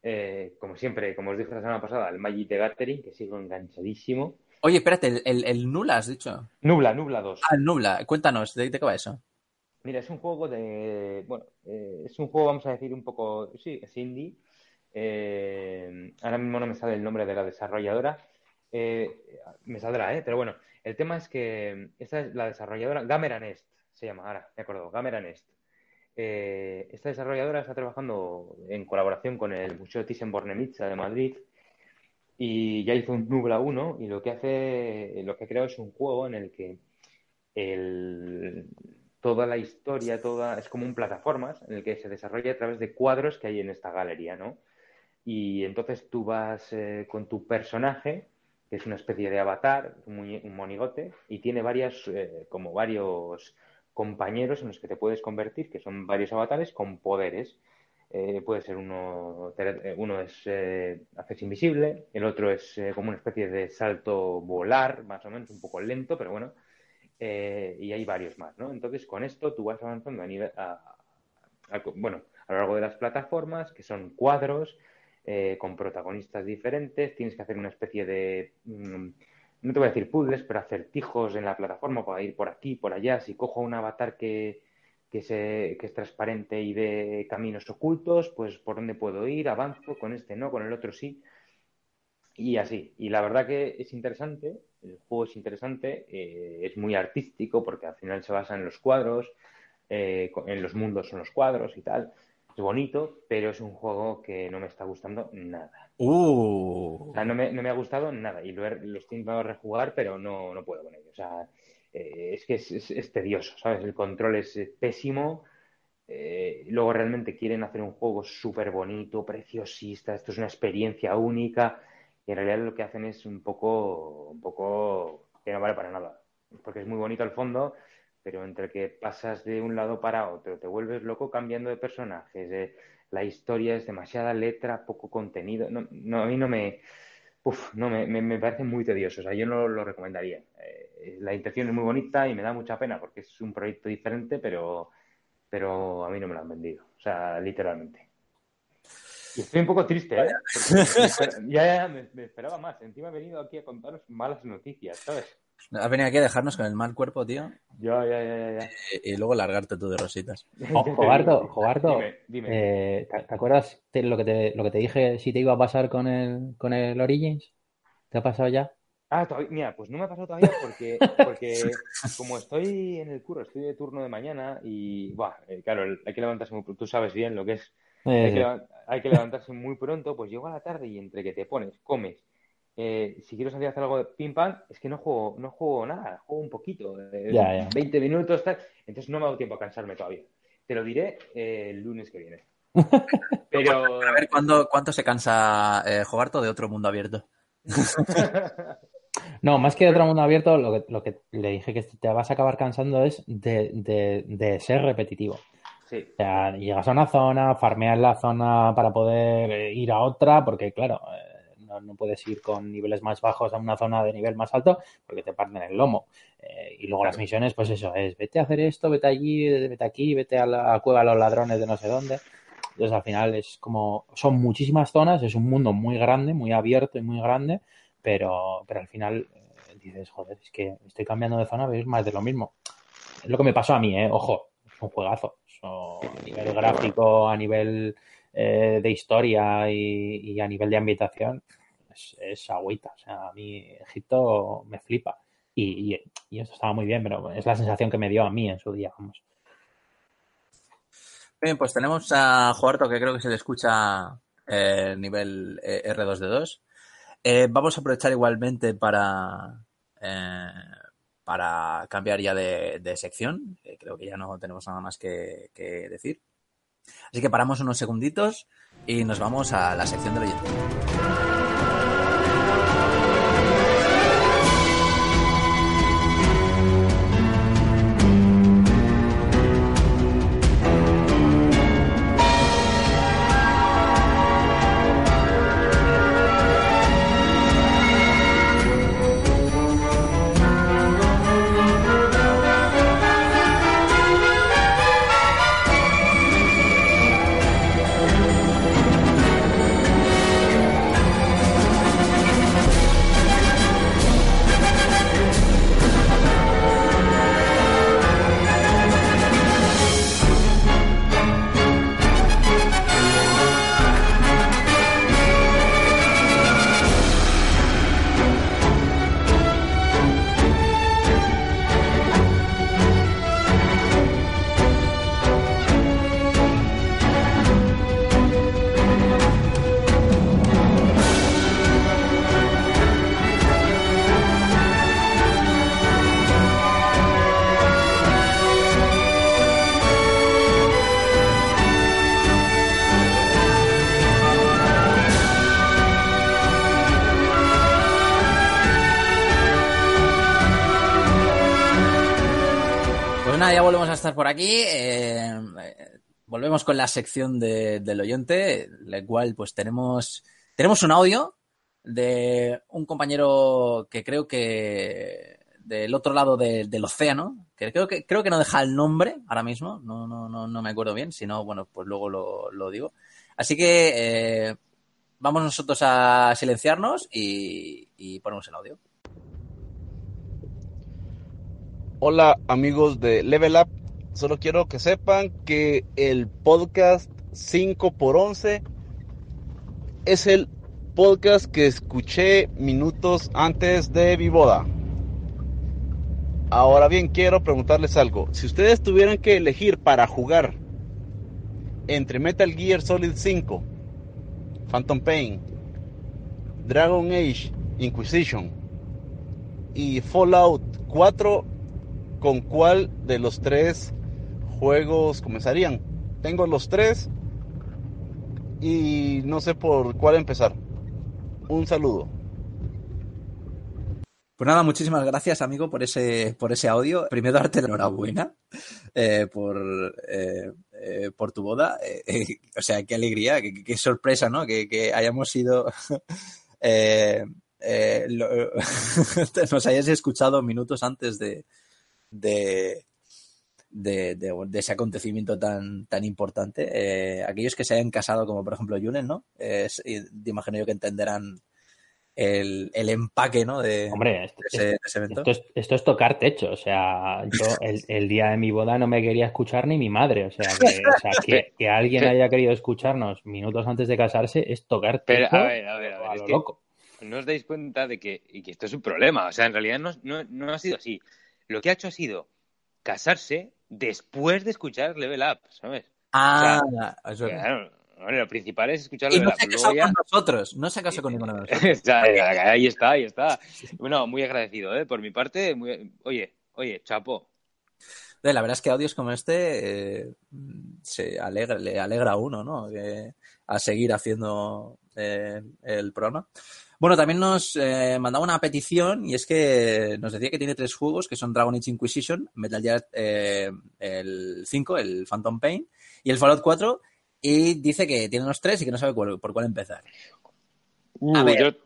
Eh, como siempre, como os dije la semana pasada, el Magic de Gathering, que sigo enganchadísimo. Oye, espérate, el, el, Nubla has dicho. Nubla, Nubla 2. Ah, el Nubla. Cuéntanos, ¿de, qué va eso? Mira, es un juego de. Bueno, eh, es un juego, vamos a decir, un poco. Sí, es indie. Eh, ahora mismo no me sale el nombre de la desarrolladora. Eh, me saldrá, ¿eh? Pero bueno, el tema es que esta es la desarrolladora. Gamera Nest se llama, ahora, me acuerdo, Gamera Nest. esta desarrolladora está trabajando en colaboración con el Museo Thyssen-Bornemisza de Madrid y ya hizo un Nubla 1 y lo que hace, lo que ha creado es un juego en el que el, toda la historia, toda, es como un plataformas en el que se desarrolla a través de cuadros que hay en esta galería, ¿no? Y entonces tú vas eh, con tu personaje, que es una especie de avatar, un, monigote, y tiene varias, eh, como varios compañeros en los que te puedes convertir, que son varios avatares con poderes. Eh, puede ser uno, uno es haces invisible, el otro es como una especie de salto volar, más o menos, un poco lento, pero bueno, eh, y hay varios más, ¿no? Entonces, con esto tú vas avanzando a nivel, bueno, a lo largo de las plataformas, que son cuadros eh, con protagonistas diferentes, tienes que hacer una especie de, mm, no te voy a decir puzzles, pero acertijos en la plataforma para ir por aquí, por allá. Si cojo un avatar que, que, se, que es transparente y ve caminos ocultos, pues por dónde puedo ir, avanzo, con este no, con el otro sí. Y así. Y la verdad que es interesante el juego es interesante, eh, es muy artístico porque al final se basa en los cuadros, eh, en los mundos son los cuadros y tal. Es bonito, pero es un juego que no me está gustando nada. Uh. O sea, no me, no me, ha gustado nada y lo, he, lo estoy intentando rejugar, pero no, no puedo con ello. O sea, eh, es que es, es, tedioso, ¿sabes? El control es pésimo. luego realmente quieren hacer un juego súper bonito, preciosista. Esto es una experiencia única y en realidad lo que hacen es un poco, un poco que no vale para nada. Porque es muy bonito el fondo, pero entre que pasas de un lado para otro, te vuelves loco cambiando de personajes, eh, la historia es demasiada letra, poco contenido. No, no a mí no me, uf, no me, me, parece muy tedioso. O sea, yo no lo recomendaría. Eh, la intención es muy bonita y me da mucha pena porque es un proyecto diferente, pero, pero a mí no me lo han vendido. O sea, literalmente. Estoy un poco triste, ¿eh? ya, ya me, esperaba más. Encima he venido aquí a contaros malas noticias, ¿sabes? Has venido aquí a dejarnos con el mal cuerpo, tío. Ya, ya, ya, ya. Y, y luego largarte tú de rositas. Oh, Jogarto, Dime, dime. eh, ¿te, te acuerdas de lo que te, lo que te dije si te iba a pasar con el, con el Origins? ¿Te ha pasado ya? Ah, todavía, mira, pues no me ha pasado todavía porque, porque como estoy en el curro, estoy de turno de mañana y, buah, eh, claro, hay que levantarse muy pronto, tú sabes bien lo que es, hay que, levan- hay que levantarse muy pronto, pues llego a la tarde y entre que te pones, comes, eh, si quiero salir a hacer algo de pim pam, es que no juego, no juego nada, juego un poquito, eh, Ya, ya. 20 minutos, tal, entonces no me ha dado tiempo a cansarme todavía. Te lo diré eh, el lunes que viene. Pero, A ver cuándo, cuánto se cansa eh, Jogarto de otro mundo abierto. No, más que de otro mundo abierto, lo que, lo que le dije que te vas a acabar cansando es de, de- de ser repetitivo. Sí, O sea, llegas a una zona, farmeas la zona para poder eh, ir a otra, porque claro, eh, no, no puedes ir con niveles más bajos a una zona de nivel más alto porque te parten el lomo. Eh, y luego las misiones, pues eso, es vete a hacer esto, vete allí, vete aquí, vete a la cueva de los ladrones de no sé dónde. Entonces al final es como, son muchísimas zonas, es un mundo muy grande, muy abierto y muy grande, pero, pero al final eh, dices, joder, es que estoy cambiando de zona, pero es más de lo mismo. Es lo que me pasó a mí, ¿eh? Ojo, es un juegazo. A nivel gráfico, a nivel eh, de historia y, y a nivel de ambientación, es, es agüita. O sea, a mí Egipto me flipa. Y, y, y esto estaba muy bien, pero es la sensación que me dio a mí en su día, vamos. Bien, pues tenemos a Jogarto que creo que se le escucha eh, nivel eh, R2D2. Eh, vamos a aprovechar igualmente para, eh, para cambiar ya de, sección. creo que ya no tenemos nada más que, que decir. Así que paramos unos segunditos y nos vamos a la sección del oyente. Pues nada, ya volvemos a estar por aquí. eh, eh, volvemos con la sección de- del oyente, la cual pues tenemos, tenemos un audio de un compañero que creo que del otro lado de- del océano, que creo que creo que no deja el nombre ahora mismo, no, no, no, no me acuerdo bien, si no, bueno, pues luego lo, lo digo. Así que eh, vamos nosotros a silenciarnos y ponemos el audio. Hola amigos de Level Up, solo quiero que sepan que el podcast 5x11 es el podcast que escuché minutos antes de mi boda. Ahora bien, quiero preguntarles algo. Si ustedes tuvieran que elegir para jugar entre Metal Gear Solid 5, Phantom Pain, Dragon Age Inquisition y Fallout 4, ¿con cuál de los tres juegos comenzarían? Tengo los tres y no sé por cuál empezar. Un saludo. Pues nada, muchísimas gracias, amigo, por ese, por ese audio. Primero, darte la enhorabuena eh, por, eh, eh, por tu boda. O sea, qué alegría, qué, sorpresa, ¿no? Que, hayamos sido. nos hayas escuchado minutos antes de, de, de, de- de ese acontecimiento tan, tan importante. Eh, aquellos que se hayan casado, como por ejemplo Julen, ¿no? Eh, te imagino yo que entenderán el, el empaque, ¿no? De, Hombre, esto, de ese, de ese evento. esto es, esto es tocar techo. O sea, yo el, el día de mi boda no me quería escuchar ni mi madre. O sea, que, o sea, que, que alguien haya querido escucharnos minutos antes de casarse es tocar techo. Pero, a ver, a ver, a ver, a es lo que loco. no os dais cuenta de que, y que esto es un problema. O sea, en realidad no, no, no ha sido así. Lo que ha hecho ha sido casarse después de escuchar Level Up, ¿sabes? Ah, eso es. Claro, lo principal es escuchar Y Level no Up. se ha luego casado ya- con nosotros, no se ha casado con ninguno de nosotros. Ahí está, ahí está. Bueno, muy agradecido, ¿eh? Por mi parte, muy... oye, oye, chapo. La verdad es que audios como este eh, se alegra, le alegra a uno, ¿no? Que- a seguir haciendo eh, el programa. Bueno, también nos eh, mandaba una petición y es que nos decía que tiene tres juegos que son Dragon Age Inquisition, Metal Gear eh, el 5, el Phantom Pain y el Fallout 4 y dice que tiene los tres y que no sabe cuál- por cuál empezar. Uh, A ver, yo-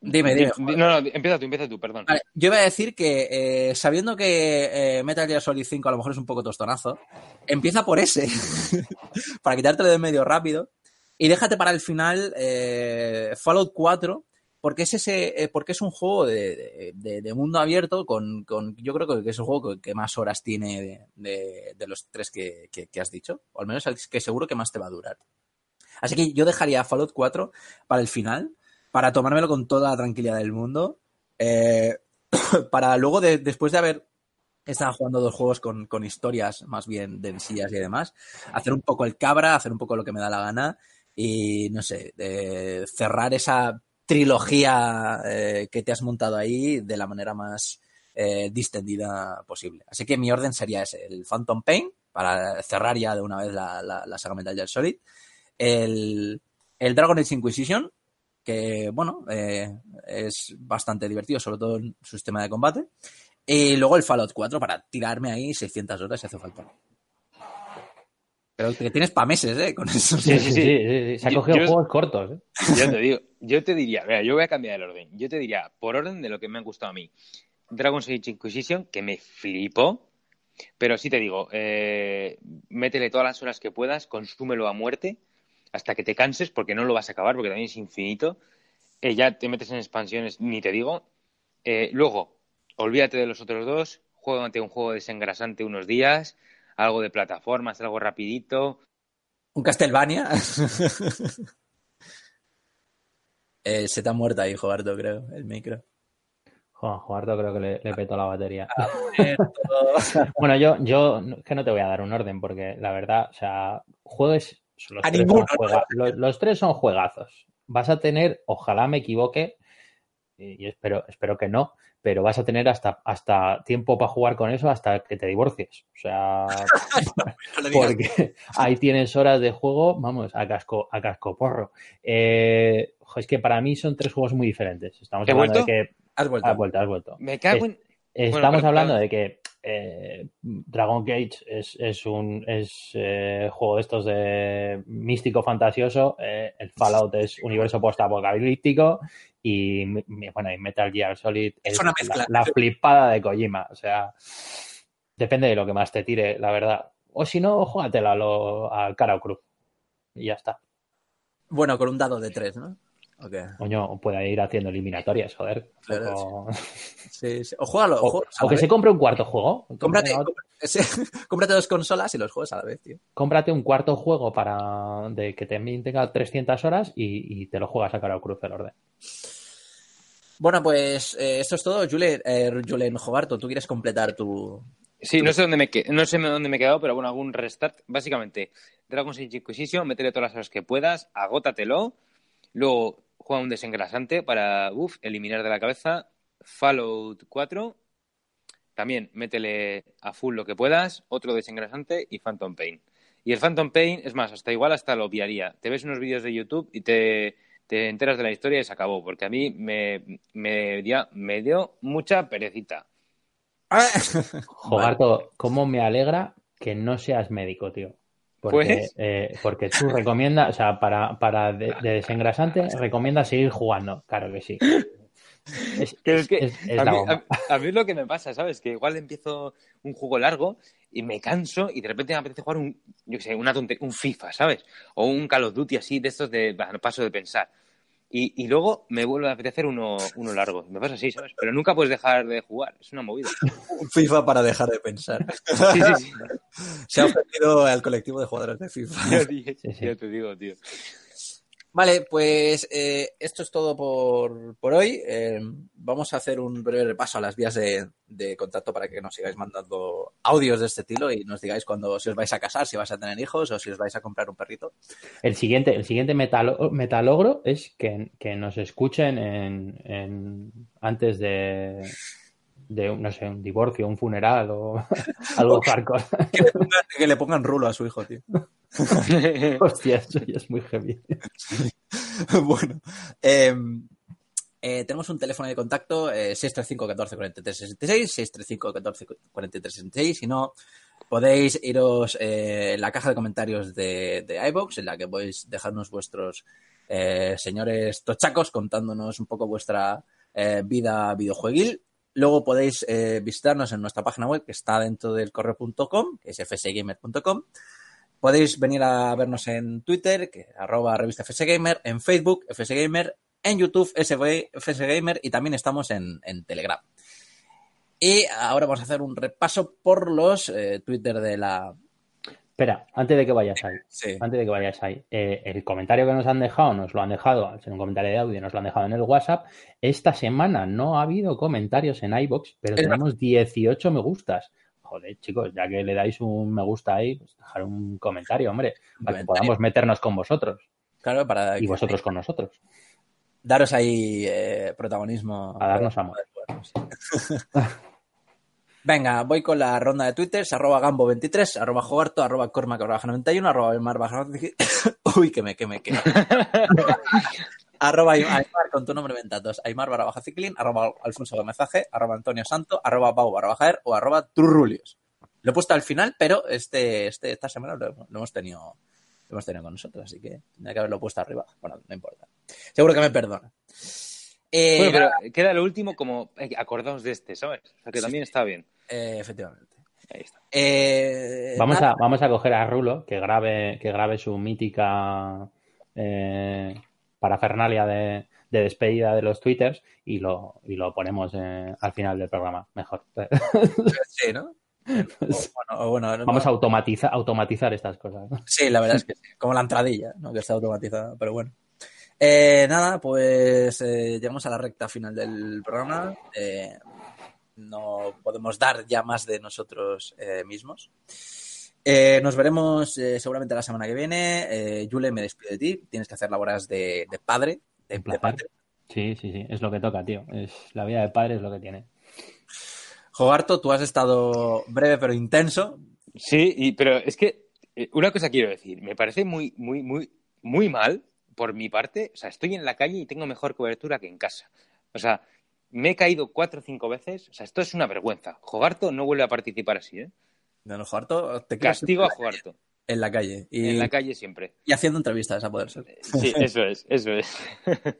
Dime, dime. Di- No, no, empieza tú, empieza tú, perdón. Vale, yo iba a decir que eh, sabiendo que eh, Metal Gear Solid 5 a lo mejor es un poco tostonazo, empieza por ese, para quitártelo de medio rápido, y déjate para el final eh, Fallout 4, porque es ese, eh, porque es un juego de, de- mundo abierto con, con- yo creo que es el juego que, más horas tiene de, de- los tres que, que- has dicho, o al menos el que seguro que más te va a durar. Así que yo dejaría Fallout 4 para el final, para tomármelo con toda la tranquilidad del mundo. eh, para luego, de- después de haber estado jugando dos juegos con, con historias más bien densillas y demás, hacer un poco el cabra, hacer un poco lo que me da la gana y, no sé, de cerrar esa trilogía eh, que te has montado ahí de la manera más eh, distendida posible. Así que mi orden sería ese, el Phantom Pain, para cerrar ya de una vez la, saga Metal Gear Solid, el, el Dragon Age Inquisition, que bueno, eh, es bastante divertido, sobre todo en su sistema de combate. Y luego el Fallout 4 para tirarme ahí 600 horas si hace falta. Pero que tienes para meses, ¿eh? Con eso. Sí, sí, sí. sí, sí. Se ha Yo- cogido yo- juegos cortos. ¿eh? Yo te digo, yo te diría, mira, yo voy a cambiar el orden. Yo te diría, por orden de lo que me han gustado a mí, Dragon's Age Inquisition, que me flipó, pero sí te digo, eh, métele todas las horas que puedas, consúmelo a muerte, hasta que te canses, porque no lo vas a acabar, porque también es infinito. Eh, ya te metes en expansiones, ni te digo. Eh, luego, olvídate de los otros dos, juégate un juego desengrasante unos días, algo de plataformas, algo rapidito, Un Castlevania. eh, se te ha muerto ahí, Jogarto, creo, el micro. Jugarto creo que le, le petó la batería. Bueno, yo, yo que no te voy a dar un orden porque la verdad, o sea, juegues. Los, A tres, ninguno. son juega- los, los tres son juegazos. Vas a tener, ojalá me equivoque, y y espero, espero que no, pero vas a tener hasta, hasta tiempo para jugar con eso hasta que te divorcies. O sea, porque ahí tienes horas de juego, vamos, a casco, a casco porro. Eh, es que para mí son tres juegos muy diferentes. Estamos ¿He hablando vuelto? de que. Has vuelto. Has vuelto, has vuelto. me cago en... Estamos hablando de que eh, Dragon Gate es, es un es, eh, juego de estos de místico fantasioso, eh, el Fallout es universo post-apocalíptico y bueno, y Metal Gear Solid Es es, una mezcla. La, la flipada de Kojima. O sea, depende de lo que más te tire, la verdad. O si no, júgatela al cara o cruz. Y ya está. Bueno, con un dado de tres, ¿no? Ok. Coño, puede ir haciendo eliminatorias, joder. Claro, O, Sí, sí. O juégalo, o- que vez. se compre un cuarto juego. Cómprate, cómprate- cómprate dos consolas y los juegos a la vez, tío. cómprate un cuarto juego para de que también tenga 300 horas y, y te lo juegas a cara o cruz el orden. Bueno, pues eh, esto es todo. Julen, eh, Julen Jogarto, ¿tú quieres completar tu, Sí, no sé dónde me no sé dónde me he quedado, pero bueno, algún restart. Básicamente, Dragon's Age Inquisition, métele todas las horas que puedas, agótatelo, luego juega un desengrasante para uf, eliminar de la cabeza. Fallout 4, también métele a full lo que puedas, otro desengrasante y Phantom Pain. Y el Phantom Pain, es más, hasta igual hasta lo obviaría. Te ves unos vídeos de YouTube y te, te enteras de la historia y se acabó, porque a mí me, me, dio- me dio mucha perecita. Jogarto, ¿cómo me alegra que no seas médico, tío? Porque, Pues- eh, porque tú recomiendas, o sea, para, para de, de desengrasante, recomiendas seguir jugando. Claro que sí. Es, Pero es que es- es a, mí, a- a mí es lo que me pasa, ¿sabes? Que igual empiezo un juego largo y me canso y de repente me apetece jugar un, yo sé, una tonte- un FIFA, ¿sabes? O un Call of Duty así de estos de paso de pensar. Y, y luego me vuelve a apetecer uno, uno largo. Me pasa así, ¿sabes? Pero nunca puedes dejar de jugar. Es una movida. Un FIFA para dejar de pensar. Sí, sí, sí. Se ha ofrecido al colectivo de jugadores de FIFA. Sí. ya te digo, tío. Vale, pues eh, esto es todo por, por hoy. Eh, vamos a hacer un breve repaso a las vías de, de contacto para que nos sigáis mandando audios de este estilo y nos digáis cuando si os vais a casar, si vais a tener hijos o si os vais a comprar un perrito. El siguiente, el siguiente metalo- metalogro es que, que nos escuchen en, en- antes de, de, un- no sé, un divorcio, un funeral o algo hardcore. Que le pongan, que le pongan rulo a su hijo, tío. Hostia, eso ya es muy heavy. bueno, eh, eh, tenemos un teléfono de contacto eh, 635 14 43 66, 635 14 43 66. Si no, podéis iros eh, en la caja de comentarios de, de iBox, en la que podéis dejarnos vuestros eh, señores tochacos contándonos un poco vuestra vida videojueguil. Luego podéis visitarnos en nuestra página web que está dentro del correo.com, que es fsgamer.com. Podéis venir a vernos en Twitter, que arroba revista FSGamer, en Facebook, FSGamer, en YouTube, FSGamer y también estamos en, en Telegram. Y ahora vamos a hacer un repaso por los eh, Twitter de la... Espera, antes de que vayas ahí, Sí. antes de que vayas ahí, eh, el comentario que nos han dejado, nos lo han dejado, al ser un comentario de audio, nos lo han dejado en el WhatsApp. Esta semana no ha habido comentarios en iBox, pero Es tenemos 18 me gustas. Joder, chicos, ya que le dais un me gusta ahí, pues dejar un comentario, hombre, para que podamos meternos con vosotros Claro, para y vosotros con nosotros. daros ahí eh, protagonismo. A darnos amor. Venga, voy con la ronda de twitters, arroba gambo23, arroba jogarto, arroba cormac, arroba 91, arroba elmar, baja- uy, que me, que me, que me. arroba Aymar con tu nombre ventatos, Aymar barra baja ciclín, arroba Alfonso Gomezaje, arroba Antonio Santo, arroba Pau barra baja er, o arroba Turrulios. Lo he puesto al final, pero este, este, esta semana lo, lo hemos tenido lo hemos tenido con nosotros, así que tendría que haberlo puesto arriba. Bueno, no importa. Seguro que me perdona. Eh, Bueno, pero queda lo último como eh, acordaos de este, ¿sabes? O sea, que también está bien. eh, efectivamente. Ahí está. Eh, Vamos nada, a, vamos a coger a Rulo, que grabe, que grabe su mítica eh, parafernalia de, de despedida de los twitters y lo, y lo ponemos eh, al final del programa. Mejor. Sí, ¿no? O bueno, o bueno, no- Vamos a automatizar, automatizar estas cosas. ¿no? Sí, la verdad es que sí. Como la entradilla, ¿no? Que está automatizada, pero bueno. Eh, nada, pues eh, llegamos a la recta final del programa. Eh, no podemos dar ya más de nosotros mismos. Eh, nos veremos eh, seguramente la semana que viene. Eh, Yule, me despido de ti. Tienes que hacer labores de, de padre. De, padre. Sí, sí, sí, es lo que toca, tío. Es, la vida de padre es lo que tiene. Jogarto, tú has estado breve pero intenso. Sí, y, pero es que eh, una cosa quiero decir. Me parece muy, muy, muy, muy mal por mi parte. O sea, estoy en la calle y tengo mejor cobertura que en casa. O sea, me he caído cuatro o cinco veces. O sea, esto es una vergüenza. Jogarto no vuelve a participar así, ¿eh? No, no, te Castigo a Jogarto. en la calle. Y, En la calle siempre. y haciendo entrevistas a poder ser. Sí, eso es, eso es.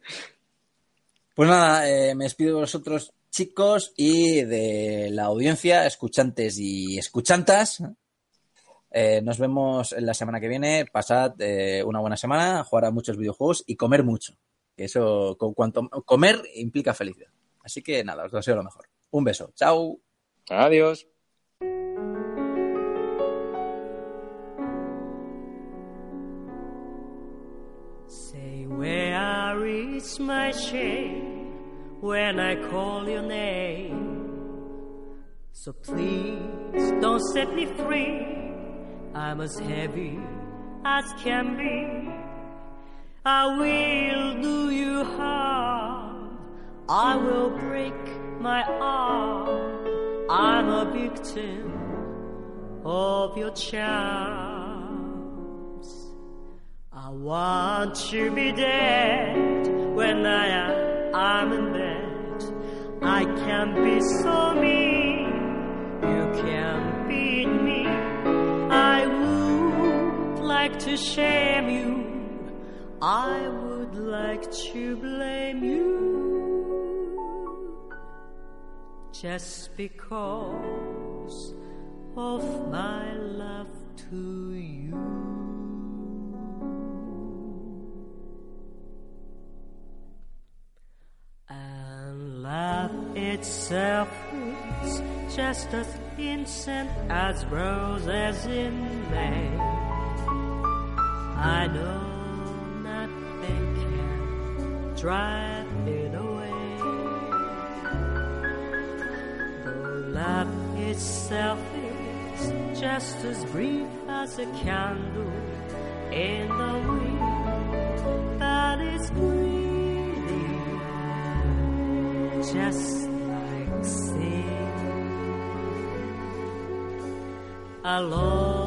Pues nada, eh, me despido de vosotros, chicos, y de la audiencia, escuchantes y escuchantas. Eh, nos vemos en la semana que viene. Pasad eh, una buena semana, jugar a muchos videojuegos y comer mucho. Que eso, con cuanto comer implica felicidad. Así que nada, os deseo lo mejor. Un beso. Chao. Adiós. Is my shame when I call your name. So please don't set me free. I'm as heavy as can be. I will do you harm. I will break my arm. I'm a victim of your charms. I want to be dead when I am in bed. I can be so mean, you can beat me. I would like to shame you, I would like to blame you just because of my love to you. Itself is just as innocent as roses in May. I know nothing can drive it away. Though love itself is just as brief as a candle in the wind that is breathing just Alone,